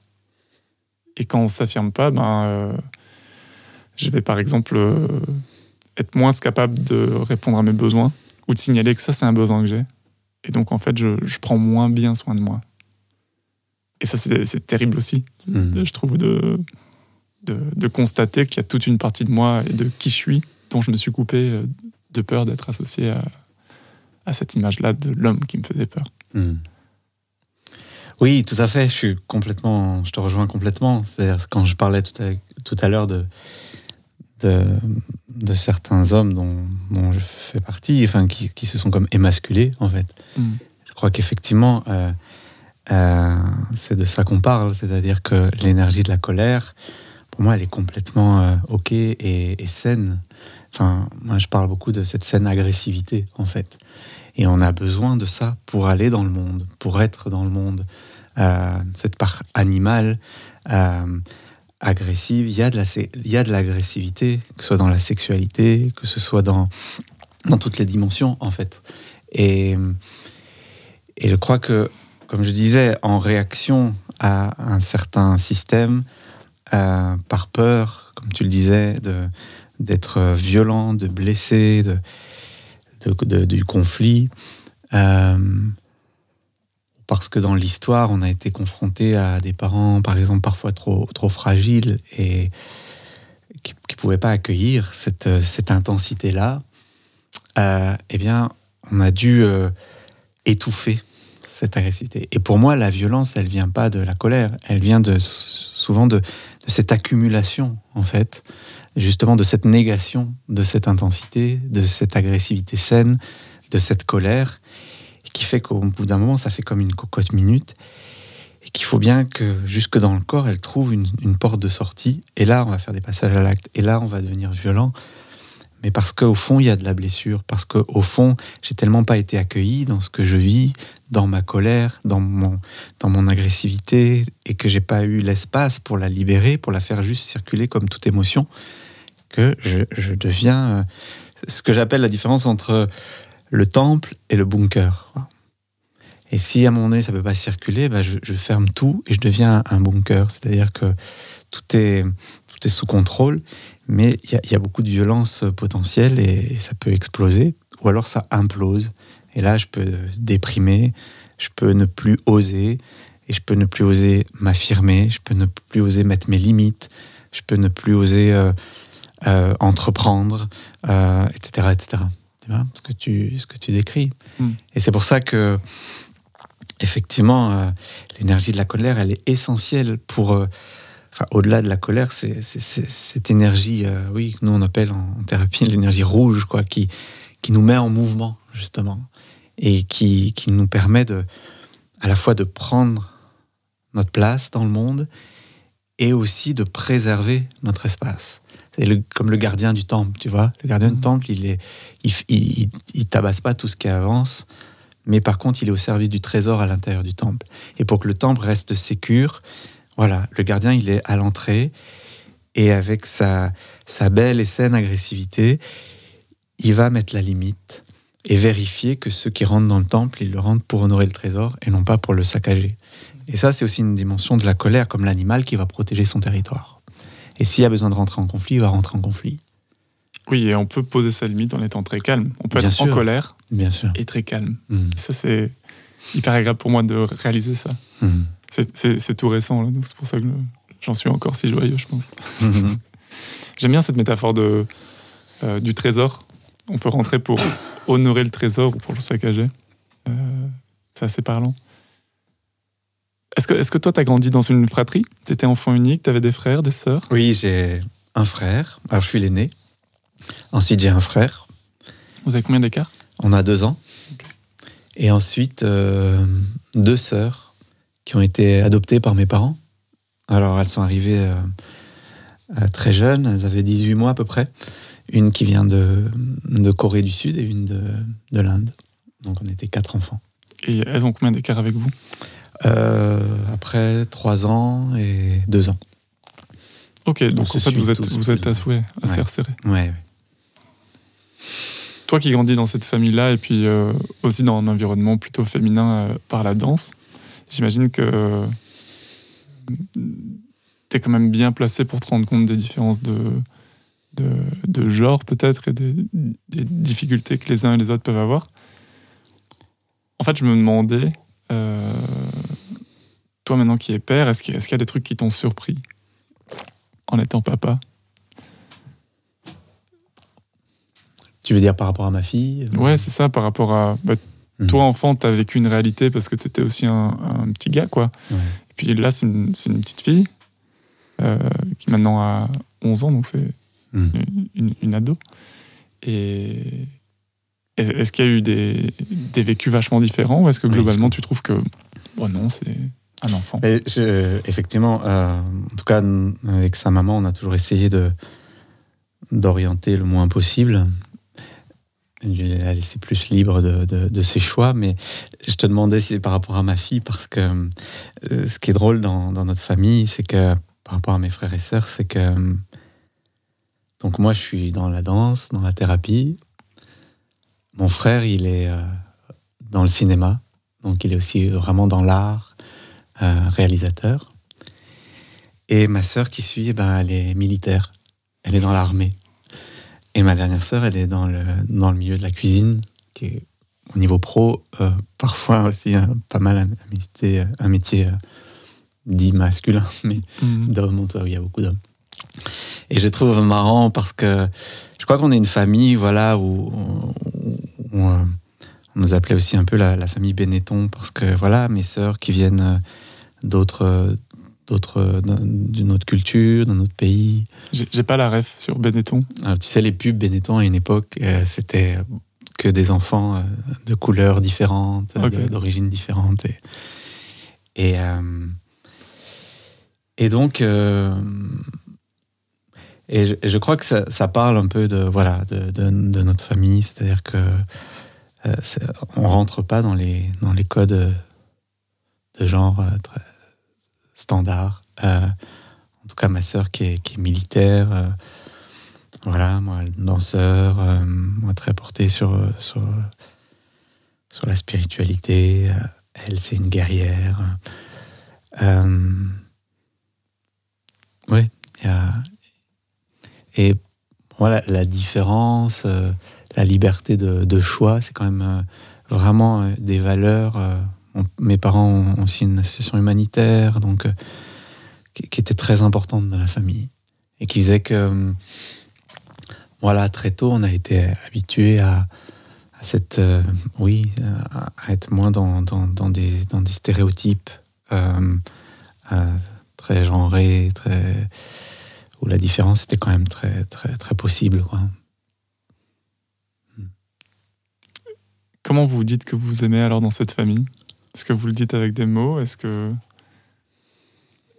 Et quand on s'affirme pas, ben, euh, je vais par exemple euh, être moins capable de répondre à mes besoins ou de signaler que ça, c'est un besoin que j'ai. Et donc, en fait, je, je, prends moins bien soin de moi. Et ça, c'est terrible aussi, mmh. je trouve, de, de, de constater qu'il y a toute une partie de moi et de qui je suis dont je me suis coupé euh, de peur d'être associé à, à cette image-là de l'homme qui me faisait peur. Hmm.
Oui, tout à fait. Je suis complètement, je te rejoins complètement. C'est-à-dire quand je parlais tout à, tout à l'heure de, de, certains hommes dont, dont, je fais partie, enfin qui, qui, se sont comme émasculés en fait. Hmm. Je crois qu'effectivement, euh, euh, c'est de ça qu'on parle, c'est-à-dire que l'énergie de la colère, pour moi, elle est complètement euh, ok et, et, saine. Enfin, moi, je parle beaucoup de cette saine agressivité en fait. Et on a besoin de ça pour aller dans le monde, pour être dans le monde. Euh, cette part animale, euh, agressive, il y a de l'agressivité, que ce soit dans la sexualité, que ce soit dans, dans toutes les dimensions, en fait. Et, et je crois que, comme je disais, en réaction à un certain système, euh, par peur, comme tu le disais, d'être violent, de blesser, de, du conflit. Euh, parce que dans l'histoire, on a été confronté à des parents, par exemple, parfois trop, trop fragiles et qui ne pouvaient pas accueillir cette, cette intensité-là. Euh, eh bien, on a dû euh, étouffer cette agressivité. Et pour moi, la violence, elle vient pas de la colère, elle vient souvent de cette accumulation, en fait, justement de cette négation de cette intensité, de cette agressivité saine, de cette colère, qui fait qu'au bout d'un moment, ça fait comme une cocotte minute, et qu'il faut bien que jusque dans le corps, elle trouve une, porte de sortie, et là, on va faire des passages à l'acte, et là, on va devenir violent, mais parce qu'au fond, il y a de la blessure, parce qu'au fond, j'ai tellement pas été accueilli dans ce que je vis, dans ma colère, dans mon, dans mon agressivité, et que j'ai pas eu l'espace pour la libérer, pour la faire juste circuler comme toute émotion, que je, deviens euh, ce que j'appelle la différence entre le temple et le bunker. Et si à mon nez ça peut pas circuler, bah, je, ferme tout et je deviens un, bunker. C'est-à-dire que tout est, sous contrôle, mais il y, a beaucoup de violence potentielle et, ça peut exploser, ou alors ça implose. Et là, je peux déprimer, je peux ne plus oser, et je peux ne plus oser m'affirmer, je peux ne plus oser mettre mes limites, je peux ne plus oser euh, euh, entreprendre, etc., euh, etc. Tu vois, ce que tu, ce que tu décris. Hmm. Et c'est pour ça que, effectivement, euh, l'énergie de la colère, elle est essentielle pour. Enfin, au-delà de la colère, c'est cette énergie, oui, que nous on appelle en, thérapie [LAUGHS] l'énergie rouge, quoi, qui, qui nous met en mouvement, justement, et qui, qui nous permet de, à la fois de prendre notre place dans le monde et aussi de préserver notre espace comme le gardien du temple, tu vois. Le gardien du mhm. temple, il, est, il, tabasse pas tout ce qui avance, mais par contre, il est au service du trésor à l'intérieur du temple. Et pour que le temple reste sécure, voilà, le gardien, il est à l'entrée et avec sa, sa belle et saine agressivité, il va mettre la limite et vérifier que ceux qui rentrent dans le temple, ils le rentrent pour honorer le trésor et non pas pour le saccager. Et ça, c'est aussi une dimension de la colère, comme l'animal qui va protéger son territoire. Et s'il y a besoin de rentrer en conflit, il va rentrer en conflit.
Oui, et on peut poser sa limite en étant très calme. On peut être en colère
Bien sûr.
et très calme. Hmm. Ça, c'est hyper agréable pour moi de réaliser ça. Hmm. C'est tout récent, donc c'est pour ça que j'en suis encore si joyeux, je pense. Hmm. [LAUGHS] J'aime bien cette métaphore de, euh, du trésor. On peut rentrer pour honorer le trésor ou pour le saccager. Euh, c'est assez parlant. Est-ce que, est que toi, tu as grandi dans une fratrie? Tu étais enfant unique, tu avais des frères, des sœurs?
Oui, j'ai un frère. Alors, je suis l'aîné. Ensuite, j'ai un frère.
Vous avez combien d'écart?
On a deux ans. Et ensuite, euh, deux sœurs qui ont été adoptées par mes parents. Alors, elles sont arrivées euh, euh, très jeunes, elles avaient 18 mois à peu près. Une qui vient de, de Corée du Sud et une de, de l'Inde. Donc, on était quatre enfants.
Et elles ont combien d'écart avec vous?
Après trois ans et deux ans.
Ok, donc en fait, vous êtes, vous êtes assez
ouais.
resserrés.
Ouais, ouais.
Toi qui grandis dans cette famille-là et puis euh, aussi dans un environnement plutôt féminin euh, par la danse, j'imagine que euh, tu es quand même bien placé pour te rendre compte des différences de, de, de genre peut-être et des, des, difficultés que les uns et les autres peuvent avoir. En fait, je me demandais, euh, toi maintenant qui es père, est-ce qu'il est qu y a des trucs qui t'ont surpris en étant papa?
Tu veux dire par rapport à ma fille?
Ouais, c'est ça, par rapport à. Bah, mmh. Toi, enfant, tu as vécu une réalité parce que tu étais aussi un, un, petit gars, quoi.
Ouais.
Et puis là, c'est une, une, petite fille euh, qui maintenant a 11 ans, donc c'est mmh. une, une, ado. Et. Est-ce qu'il y a eu des, des, vécus vachement différents ou est-ce que globalement oui, tu trouves que bon, non, c'est un enfant?
Je, Effectivement, euh, en tout cas, avec sa maman, on a toujours essayé de d'orienter le moins possible. Je l'ai laissé plus libre de, de, de, ses choix, mais je te demandais si c'est par rapport à ma fille, parce que euh, ce qui est drôle dans, dans notre famille, c'est que par rapport à mes frères et sœurs, c'est que donc moi je suis dans la danse, dans la thérapie. Mon frère, il est euh, dans le cinéma, donc il est aussi vraiment dans l'art, euh, réalisateur. Et ma sœur qui suit, eh ben, elle est militaire, elle est dans l'armée. Et ma dernière sœur, elle est dans le, dans le milieu de la cuisine, qui est au niveau pro, euh, parfois aussi euh, pas mal un, métier, un métier euh, dit masculin, [LAUGHS] mais mmh. d'hommes, il y a beaucoup d'hommes. Et je trouve marrant parce que je crois qu'on est une famille voilà, où, où, où on nous appelait aussi un peu la, la, famille Benetton, parce que voilà, mes sœurs qui viennent d'autres d'autres d'une autre culture, d'un autre pays.
J'ai pas la ref sur Benetton.
Alors, tu sais, les pubs Benetton à une époque, euh, c'était que des enfants euh, de couleurs différentes, okay. d'origines différentes. Et, et, euh, et donc, euh, et je, crois que ça, parle un peu de, voilà, de, de, notre famille, c'est-à-dire que on rentre pas dans les, dans les codes de genre très standard. Euh, en tout cas, ma sœur qui est, qui est militaire, euh, voilà, moi, danseur, euh, moi très porté sur, sur, sur la spiritualité. elle, c'est une guerrière. oui, et voilà, la différence, la liberté de, choix, c'est quand même vraiment des valeurs mes parents ont aussi une association humanitaire, donc euh, qui, était très importante dans la famille. Et qui faisait que, euh, voilà, très tôt, on a été habitué à, cette, euh, oui, à, être moins dans, dans, des, dans des stéréotypes euh, très genrés, très où la différence était quand même très, très, très possible, quoi.
Comment vous dites que vous aimez alors dans cette famille? Est-ce que vous le dites avec des mots? Est-ce que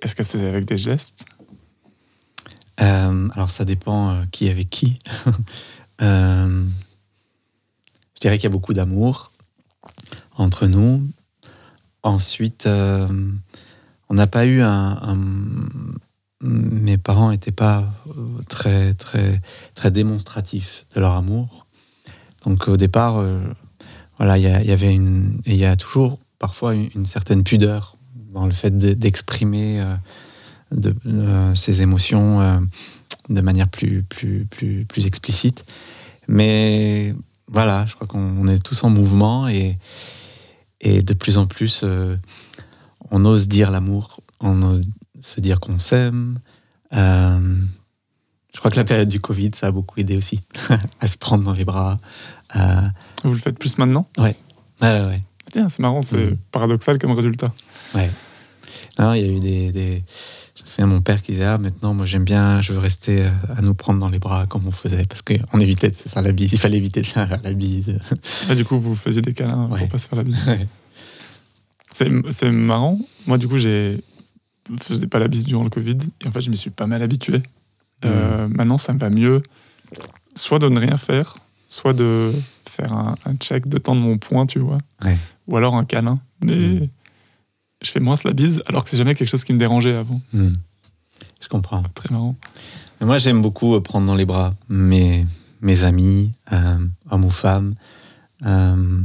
est-ce que c'est avec des gestes?
Euh, Alors ça dépend euh, qui est avec qui. [LAUGHS] euh, je dirais qu'il y a beaucoup d'amour entre nous. Ensuite, on n'a pas eu un, un, Mes parents n'étaient pas très très très démonstratifs de leur amour. Donc au départ, euh, voilà, il y, il y a toujours parfois une, certaine pudeur dans le fait d'exprimer euh, euh, ses émotions euh, de manière plus, plus, plus, plus explicite. Mais voilà, je crois qu'on est tous en mouvement et, et de plus en plus, euh, on ose dire l'amour, se dire qu'on s'aime. Euh, je crois que la période du Covid, ça a beaucoup aidé aussi [LAUGHS] à se prendre dans les bras.
Euh, Vous le faites plus maintenant?
Ouais. Ouais, ouais.
Tiens, c'est marrant, c'est mmh. paradoxal comme résultat.
Ouais. Non, il y a eu des, des... Je me souviens mon père qui disait Ah, maintenant, moi j'aime bien, je veux rester euh, à nous prendre dans les bras comme on faisait, parce qu'on évitait de se faire la bise. Il fallait éviter de se faire la bise.
Et du coup, vous faisiez des câlins
Ouais.
pour pas se faire la bise. [LAUGHS]
Ouais.
C'est marrant. Moi, du coup, j'ai faisais pas la bise durant le Covid. Et en fait, je m'y suis pas mal habitué. Euh, maintenant, ça me va mieux. Soit de ne rien faire, soit de faire un, un check, de tendre mon poing, tu vois.
Ouais.
Ou alors un câlin. Mais
Mm.
je fais moins la bise, alors que c'est jamais quelque chose qui me dérangeait avant.
Hmm. Je comprends.
Très marrant.
Mais moi, j'aime beaucoup euh, prendre dans les bras mes, mes amis, euh, hommes ou femmes. Euh,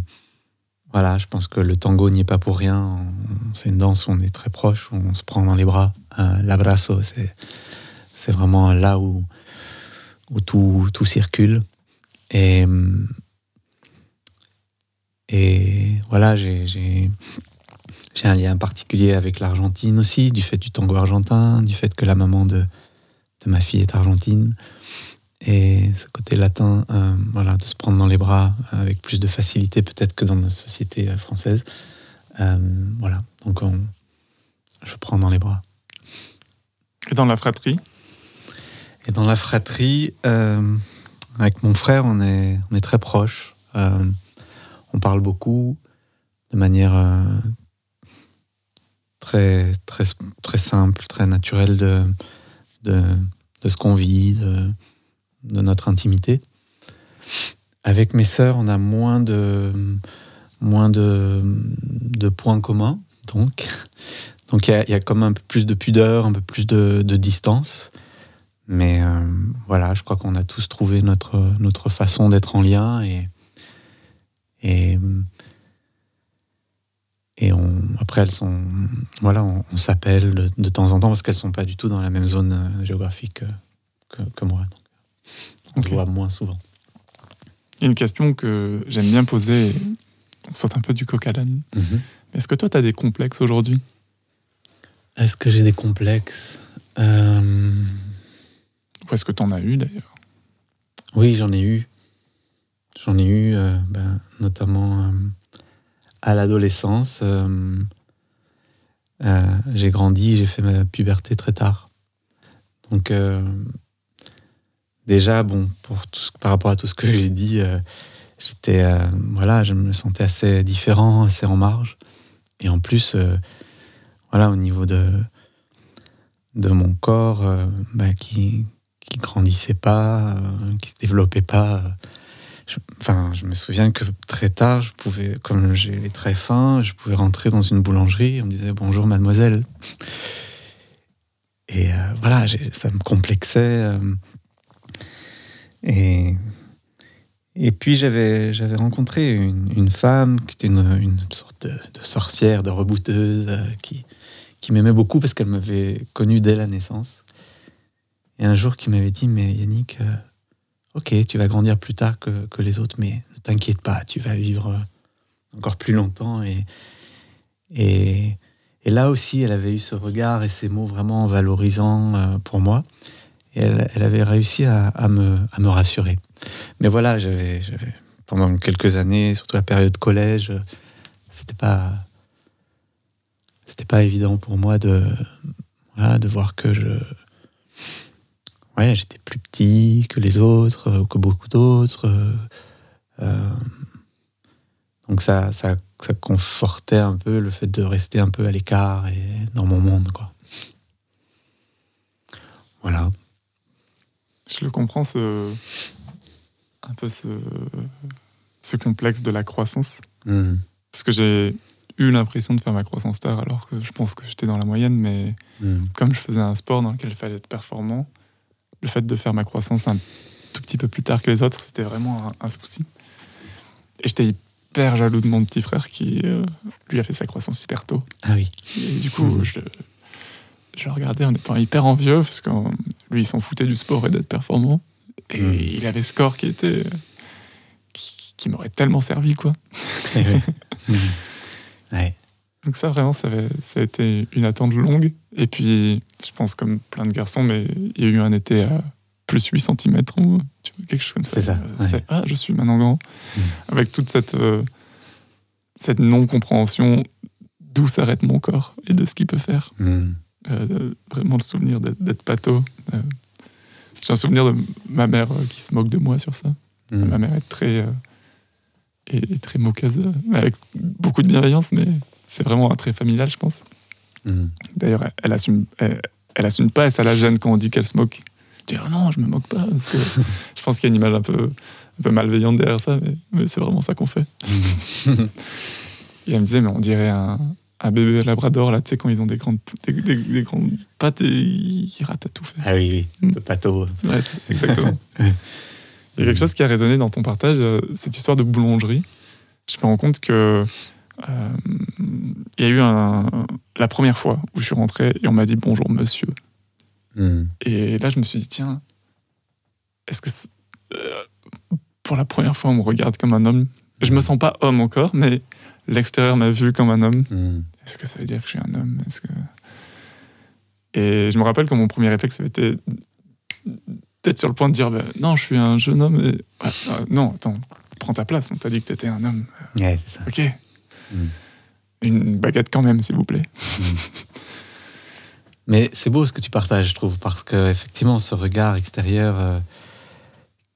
voilà, je pense que le tango n'y est pas pour rien. C'est une danse où on est très proche, où on se prend dans les bras. Euh, L'abrazo, c'est, vraiment là où, où tout, tout circule. Et, et voilà, j'ai un lien particulier avec l'Argentine aussi, du fait du tango argentin, du fait que la maman de, de ma fille est argentine. Et ce côté latin, euh, voilà, de se prendre dans les bras avec plus de facilité peut-être que dans nos sociétés euh, françaises. Euh, voilà, donc on, je prends dans les bras.
Et dans la fratrie,
Et dans la fratrie, euh, avec mon frère, on est, on est très proches. On parle beaucoup de manière très, très, très simple, très naturelle de, de, de ce qu'on vit, de, de notre intimité. Avec mes sœurs, on a moins de, moins de, points communs. Donc, donc il y, a- comme un peu plus de pudeur, un peu plus de, distance. Mais euh, voilà, je crois qu'on a tous trouvé notre, notre façon d'être en lien et, et, et après elles sont voilà, on, s'appelle de, temps en temps parce qu'elles sont pas du tout dans la même zone euh, géographique que, que, moi. On se voit moins souvent.
une question que j'aime bien poser. On saute un peu du coq à l'âne. Est-ce que toi, tu as des complexes aujourd'hui?
Est-ce que j'ai des complexes? Euh,
Ou est-ce que tu en as eu d'ailleurs?
Oui, j'en ai eu. J'en ai eu, euh, ben, notamment euh, à l'adolescence. j'ai grandi, j'ai fait ma puberté très tard. Donc, déjà, bon, par rapport à tout ce que j'ai dit, euh, j'étais, euh, voilà, je me sentais assez différent, assez en marge. Et en plus, euh, voilà, au niveau de, de mon corps, ben, qui, qui grandissait pas, qui se développait pas. je, enfin, je me souviens que très tard, je pouvais, comme j'ai les traits fins, je pouvais rentrer dans une boulangerie. On me disait bonjour mademoiselle. Et voilà, ça me complexait. Et puis j'avais rencontré une, femme qui était une, sorte de, sorcière, de rebouteuse, euh, qui m'aimait beaucoup parce qu'elle m'avait connu dès la naissance. Et un jour, qui m'avait dit, mais Yannick, euh, ok, tu vas grandir plus tard que, les autres, mais ne t'inquiète pas, tu vas vivre euh, encore plus longtemps. Et, là aussi, elle avait eu ce regard et ces mots vraiment valorisants pour moi. Elle, avait réussi à, me, rassurer. Mais voilà, j'avais, pendant quelques années, surtout la période collège, c'était pas, c'était pas évident pour moi de, de voir que je, ouais, j'étais plus petit que les autres, euh, que beaucoup d'autres. euh, donc ça, ça, ça confortait un peu le fait de rester un peu à l'écart et dans mon monde, quoi. Voilà.
Je le comprends, ce... un peu ce... ce complexe de la croissance.
Mm.
Parce que j'ai eu l'impression de faire ma croissance tard, alors que je pense que j'étais dans la moyenne, mais
Mm.
comme je faisais un sport dans lequel il fallait être performant, le fait de faire ma croissance un tout petit peu plus tard que les autres, c'était vraiment un, un souci. Et j'étais hyper jaloux de mon petit frère qui, euh, lui, a fait sa croissance hyper tôt.
Ah oui.
Et du coup,
Mhm.
je, je le regardais en étant hyper envieux, parce que euh, lui, il s'en foutait du sport et d'être performant. Et
Mhm.
il avait ce corps qui était. qui, qui m'aurait tellement servi, quoi.
Eh. [LAUGHS] Mm. Ouais.
Donc, ça, vraiment, ça, avait- ça a été une attente longue. Et puis, je pense, comme plein de garçons, mais il y a eu un été à plus 8 cm ou tu vois, quelque chose comme ça.
C'est ça, ouais.
ah, je suis maintenant grand.
Mhm.
Avec toute cette, euh, cette non-compréhension d'où s'arrête mon corps et de ce qu'il peut faire.
Hmm.
Euh, vraiment le souvenir d'être pato. Euh, J'ai un souvenir de ma mère euh, qui se moque de moi sur ça.
Hmm.
Ma mère est très, est, très moqueuse, avec beaucoup de bienveillance, mais c'est vraiment un trait familial, je pense.
Hmm.
D'ailleurs, elle, assume, elle, elle assume pas et ça la gêne quand on dit qu'elle se moque. Je dis, oh non, je me moque pas. parce que [LAUGHS] je pense qu'il y a une image un peu, un peu malveillante derrière ça, mais, mais c'est vraiment ça qu'on fait. Et elle me disait, mais on dirait un, un bébé labrador, là, tu sais, quand ils ont des grandes, des, des- des grandes pattes et ils ratent à tout faire.
Ah oui, oui,
Hmm.
le.
Ouais, c'est- exactement. [LAUGHS] Il y a quelque chose qui a résonné dans ton partage, euh, cette histoire de boulangerie. Je me rends compte que euh, il y a eu un, la première fois où je suis rentré et on m'a dit bonjour monsieur.
Hmm.
Et là, je me suis dit, tiens, est-ce que euh, pour la première fois, on me regarde comme un homme? Je me sens pas homme encore, mais l'extérieur m'a vu comme un homme.
Hmm.
Est-ce que ça veut dire que je suis un homme? Est-ce que... Et je me rappelle que mon premier réflexe avait été d'être sur le point de dire bah, non, je suis un jeune homme. Et... Ah, ah, non, attends, prends ta place. On t'a dit que t'étais un homme.
Ouais, c'est ça.
Ok.
Mm.
Une baguette quand même, s'il vous plaît.
Mais c'est beau ce que tu partages, je trouve, parce que effectivement, ce regard extérieur euh,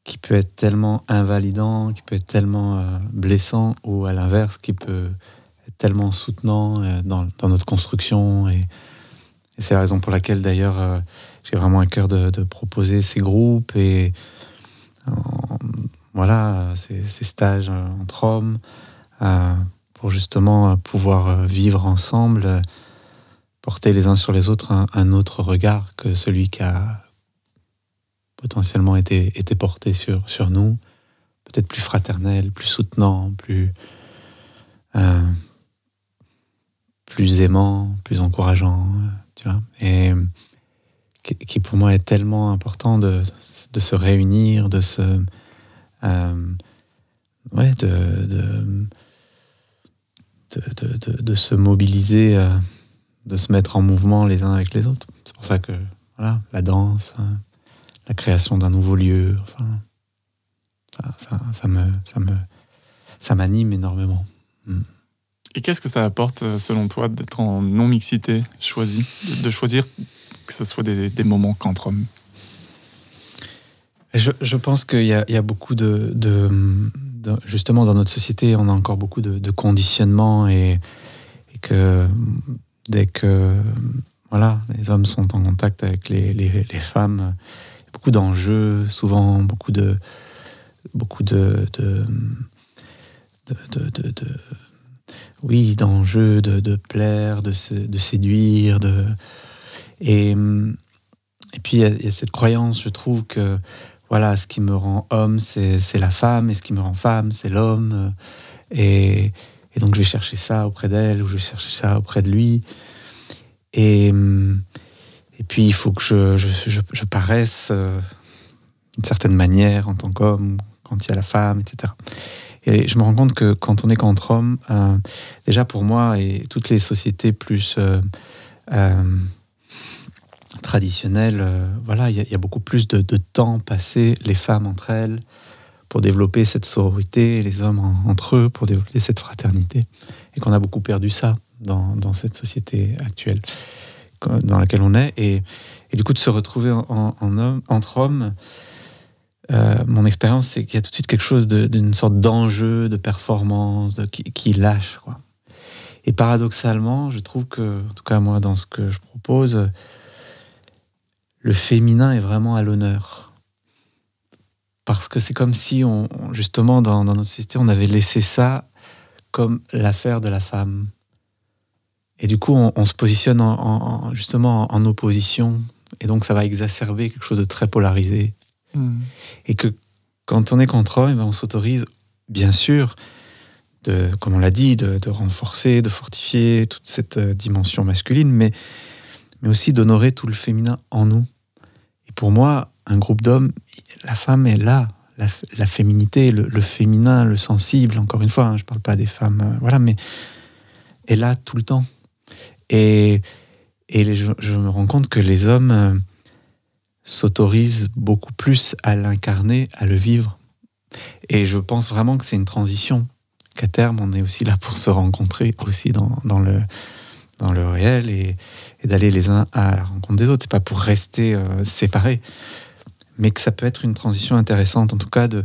qui peut être tellement invalidant, qui peut être tellement euh, blessant, ou à l'inverse, qui peut tellement soutenant euh, dans, notre construction. Et, c'est la raison pour laquelle, d'ailleurs, euh, j'ai vraiment à cœur de, proposer ces groupes et en- voilà, ces, stages euh, entre hommes, euh, pour justement euh, pouvoir euh, vivre ensemble. euh, porter les uns sur les autres un, autre regard que celui qui a potentiellement été, porté sur, nous, peut-être plus fraternel, plus soutenant, plus, euh, plus aimant, plus encourageant, tu vois, et qui, pour moi est tellement important de, se réunir, de se, euh, ouais, de, de, de, de- se mobiliser. euh, de se mettre en mouvement les uns avec les autres. C'est pour ça que voilà, la danse, hein, la création d'un nouveau lieu, enfin, ça, me, ça me, ça m'anime énormément.
Et qu'est-ce que ça apporte, euh, selon toi, d'être en non-mixité choisie de, choisir que ce soit des, moments qu'entre hommes?
Je, pense qu'il y a, beaucoup de, Justement, dans notre société, on a encore beaucoup de, de conditionnements et, que dès que voilà, les hommes sont en contact avec les, les, les femmes, beaucoup d'enjeux, souvent beaucoup de. Beaucoup de- oui, d'enjeux, de, de plaire, de, séduire, de, et, et puis il y, a- cette croyance, je trouve que voilà, ce qui me rend homme, c'est la femme, et ce qui me rend femme, c'est l'homme. euh, Et, donc je vais chercher ça auprès d'elle, ou je vais chercher ça auprès de lui. Et, hum, et puis il faut que je, je, je- je paraisse euh, d'une certaine manière en tant qu'homme, quand il y a la femme, etc. Et je me rends compte que quand on est qu'entre hommes, euh, déjà pour moi et toutes les sociétés plus euh, euh, traditionnelles, voilà, il y, a- beaucoup plus de, temps passé les femmes entre elles pour développer cette sororité, les hommes en- entre eux pour développer cette fraternité, et qu'on a beaucoup perdu ça dans, cette société actuelle dans laquelle on est, et, du coup de se retrouver entre hommes. Euh, mon expérience, c'est qu'il y a tout de suite quelque chose d'une sorte d'enjeu, de performance, qui, lâche. Et paradoxalement, je trouve que, en tout cas moi, dans ce que je propose, le féminin est vraiment à l'honneur. Parce que c'est comme si, justement, dans, notre société, on avait laissé ça comme l'affaire de la femme. Et du coup, on, se positionne en- en- en- justement en opposition. Et donc, ça va exacerber quelque chose de très polarisé. Et que quand on est contre hommes, eh ben, on s'autorise, bien sûr, de, comme on l'a dit, de, renforcer, de fortifier toute cette euh, dimension masculine, mais, mais aussi d'honorer tout le féminin en nous. Et pour moi, un groupe d'hommes, la femme est là. La, féminité, le, féminin, le sensible, encore une fois, hein, je ne parle pas des femmes, euh, voilà, mais est là tout le temps. Et, et je me rends compte que les hommes euh, s'autorisent beaucoup plus à l'incarner, à le vivre. Et je pense vraiment que c'est une transition qu'à terme, on est aussi là pour se rencontrer aussi dans, le, dans le réel et, d'aller les uns à la rencontre des autres. C'est pas pour rester euh, séparés, mais que ça peut être une transition intéressante, en tout cas, de,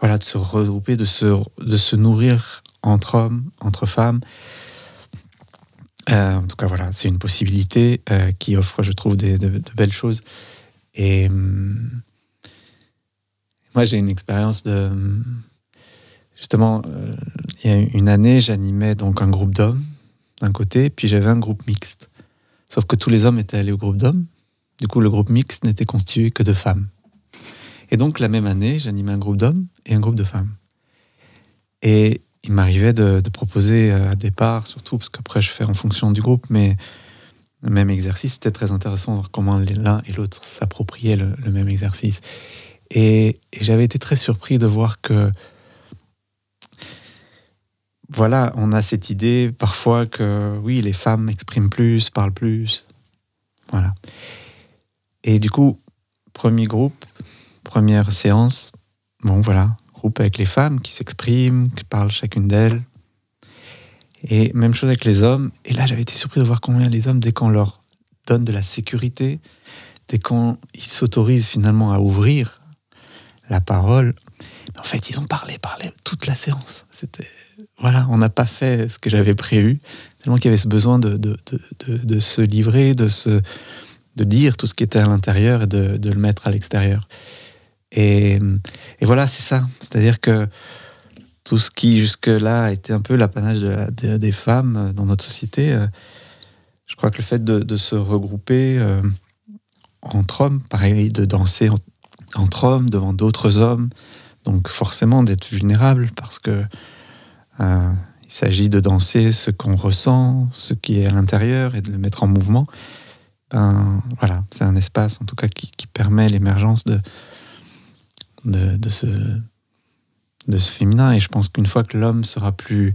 voilà, de se regrouper, de se, de se nourrir entre hommes, entre femmes. Euh, en tout cas, voilà, c'est une possibilité euh, qui offre, je trouve, de, belles choses. Et hum, moi, j'ai une expérience de. Justement, il y a une année, j'animais donc un groupe d'hommes d'un côté, puis j'avais un groupe mixte. Sauf que tous les hommes étaient allés au groupe d'hommes. Du coup, le groupe mixte n'était constitué que de femmes. Et donc, la même année, j'animais un groupe d'hommes et un groupe de femmes. Et il m'arrivait de, proposer à départ, surtout parce qu'après, je fais en fonction du groupe, mais même exercice, c'était très intéressant de voir comment l'un et l'autre s'appropriaient le, même exercice. et j'avais été très surpris de voir que voilà, on a cette idée parfois que oui, les femmes expriment plus, parlent plus. Voilà. Et du coup, premier groupe, première séance, bon voilà, groupe avec les femmes qui s'expriment, qui parlent chacune d'elles. Et même chose avec les hommes. Et là, j'avais été surpris de voir combien les hommes, dès qu'on leur donne de la sécurité, dès qu'on s'autorise finalement à ouvrir la parole, en fait, ils ont parlé, parlé toute la séance. C'était voilà, on n'a pas fait ce que j'avais prévu, tellement qu'il y avait ce besoin de, de, se livrer, de, se, de dire tout ce qui était à l'intérieur et de, le mettre à l'extérieur. Et, voilà, c'est ça. C'est-à-dire que tout ce qui jusque-là était un peu l'apanage des femmes dans notre société, euh, je crois que le fait de, se regrouper euh, entre hommes, pareil, de danser entre hommes devant d'autres hommes, donc forcément d'être vulnérable parce que euh, il s'agit de danser ce qu'on ressent, ce qui est à l'intérieur et de le mettre en mouvement. Ben, voilà, c'est un espace en tout cas qui, permet l'émergence de, de, ce, de ce féminin. Et je pense qu'une fois que l'homme sera plus,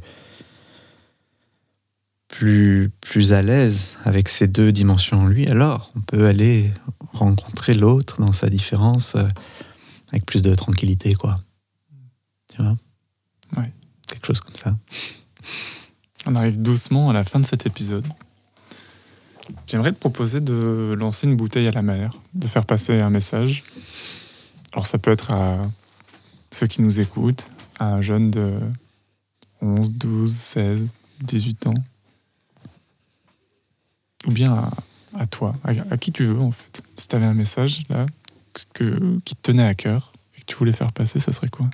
plus, plus à l'aise avec ces deux dimensions en lui, alors on peut aller rencontrer l'autre dans sa différence euh, avec plus de tranquillité, quoi. Tu vois?
Ouais
quelque chose comme ça.
On arrive doucement à la fin de cet épisode. J'aimerais te proposer de lancer une bouteille à la mer, de faire passer un message. Alors ça peut être à ceux qui nous écoutent, à un jeune de 11, 12, 16, 18 ans, ou bien à, toi, à, qui tu veux en fait. Si tu avais un message là que, qui te tenait à cœur et que tu voulais faire passer, ça serait quoi?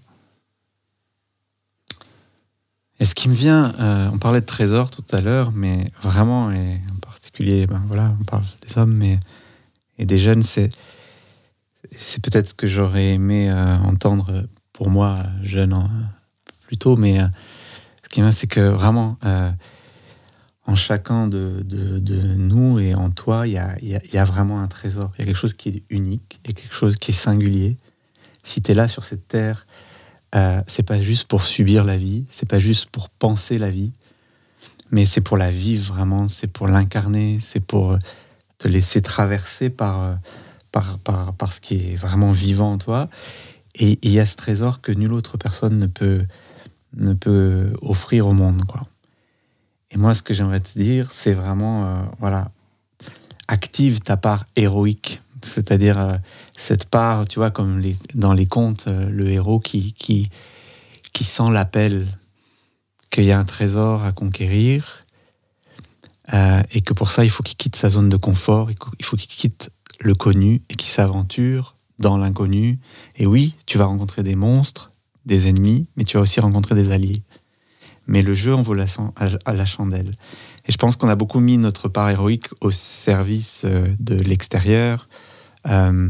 Et ce qui me vient, euh, on parlait de trésors tout à l'heure, mais vraiment, et en particulier, ben voilà, on parle des hommes mais, et des jeunes, c'est, c'est peut-être ce que j'aurais aimé euh, entendre pour moi, jeune en, plus tôt, mais euh, ce qui me vient, c'est que vraiment, en chacun de, de, nous et en toi, il y a, y a, vraiment un trésor. Il y a quelque chose qui est unique, il y a quelque chose qui est singulier. Si tu es là sur cette terre, euh, c'est pas juste pour subir la vie, c'est pas juste pour penser la vie, mais c'est pour la vivre vraiment, c'est pour l'incarner, c'est pour euh, te laisser traverser par, euh, par, par, par, ce qui est vraiment vivant en toi. Et il y a ce trésor que nulle autre personne ne peut, ne peut offrir au monde. Et moi, ce que j'aimerais te dire, c'est vraiment, voilà, active ta part héroïque c'est-à-dire euh, cette part, tu vois, comme dans les contes, euh, le héros qui, qui, qui sent l'appel, qu'il y a un trésor à conquérir, euh, et que pour ça, il faut qu'il quitte sa zone de confort, il faut qu'il quitte le connu et qu'il s'aventure dans l'inconnu. Et oui, tu vas rencontrer des monstres, des ennemis, mais tu vas aussi rencontrer des alliés. Mais le jeu en vaut la, à la chandelle. Et je pense qu'on a beaucoup mis notre part héroïque au service de l'extérieur, euh,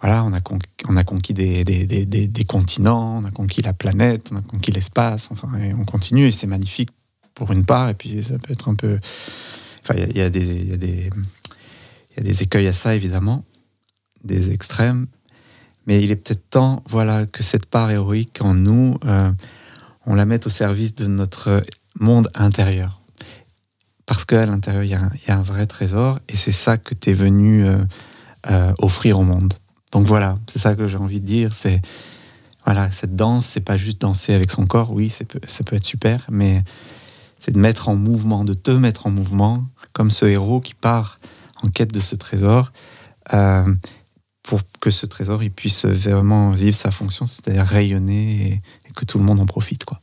voilà, on a, conquis, on a conquis des, continents, on a conquis la planète, on a conquis l'espace, enfin, et on continue, et c'est magnifique pour une part, et puis ça peut être un peu... Enfin, il y a des écueils à ça, évidemment, des extrêmes, mais il est peut-être temps voilà, que cette part héroïque en nous, euh, on la mette au service de notre monde intérieur. Parce qu'à l'intérieur, il y, a un vrai trésor, et c'est ça que tu es venu euh, euh, offrir au monde. Donc voilà, c'est ça que j'ai envie de dire. C'est voilà, cette danse, c'est pas juste danser avec son corps, oui, ça peut, être super, mais c'est de mettre en mouvement, de te mettre en mouvement, comme ce héros qui part en quête de ce trésor, pour que ce trésor il puisse vraiment vivre sa fonction, c'est-à-dire rayonner et, que tout le monde en profite. Quoi.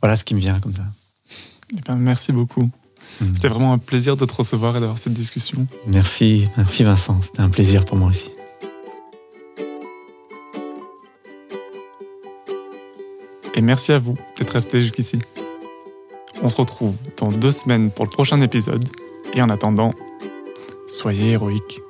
Voilà ce qui me vient comme ça.
Eh ben, merci beaucoup. Hmm. C'était vraiment un plaisir de te recevoir et d'avoir cette discussion.
Merci, merci Vincent, c'était un plaisir pour moi aussi.
Et merci à vous d'être resté jusqu'ici. On se retrouve dans deux semaines pour le prochain épisode. Et en attendant, soyez héroïques.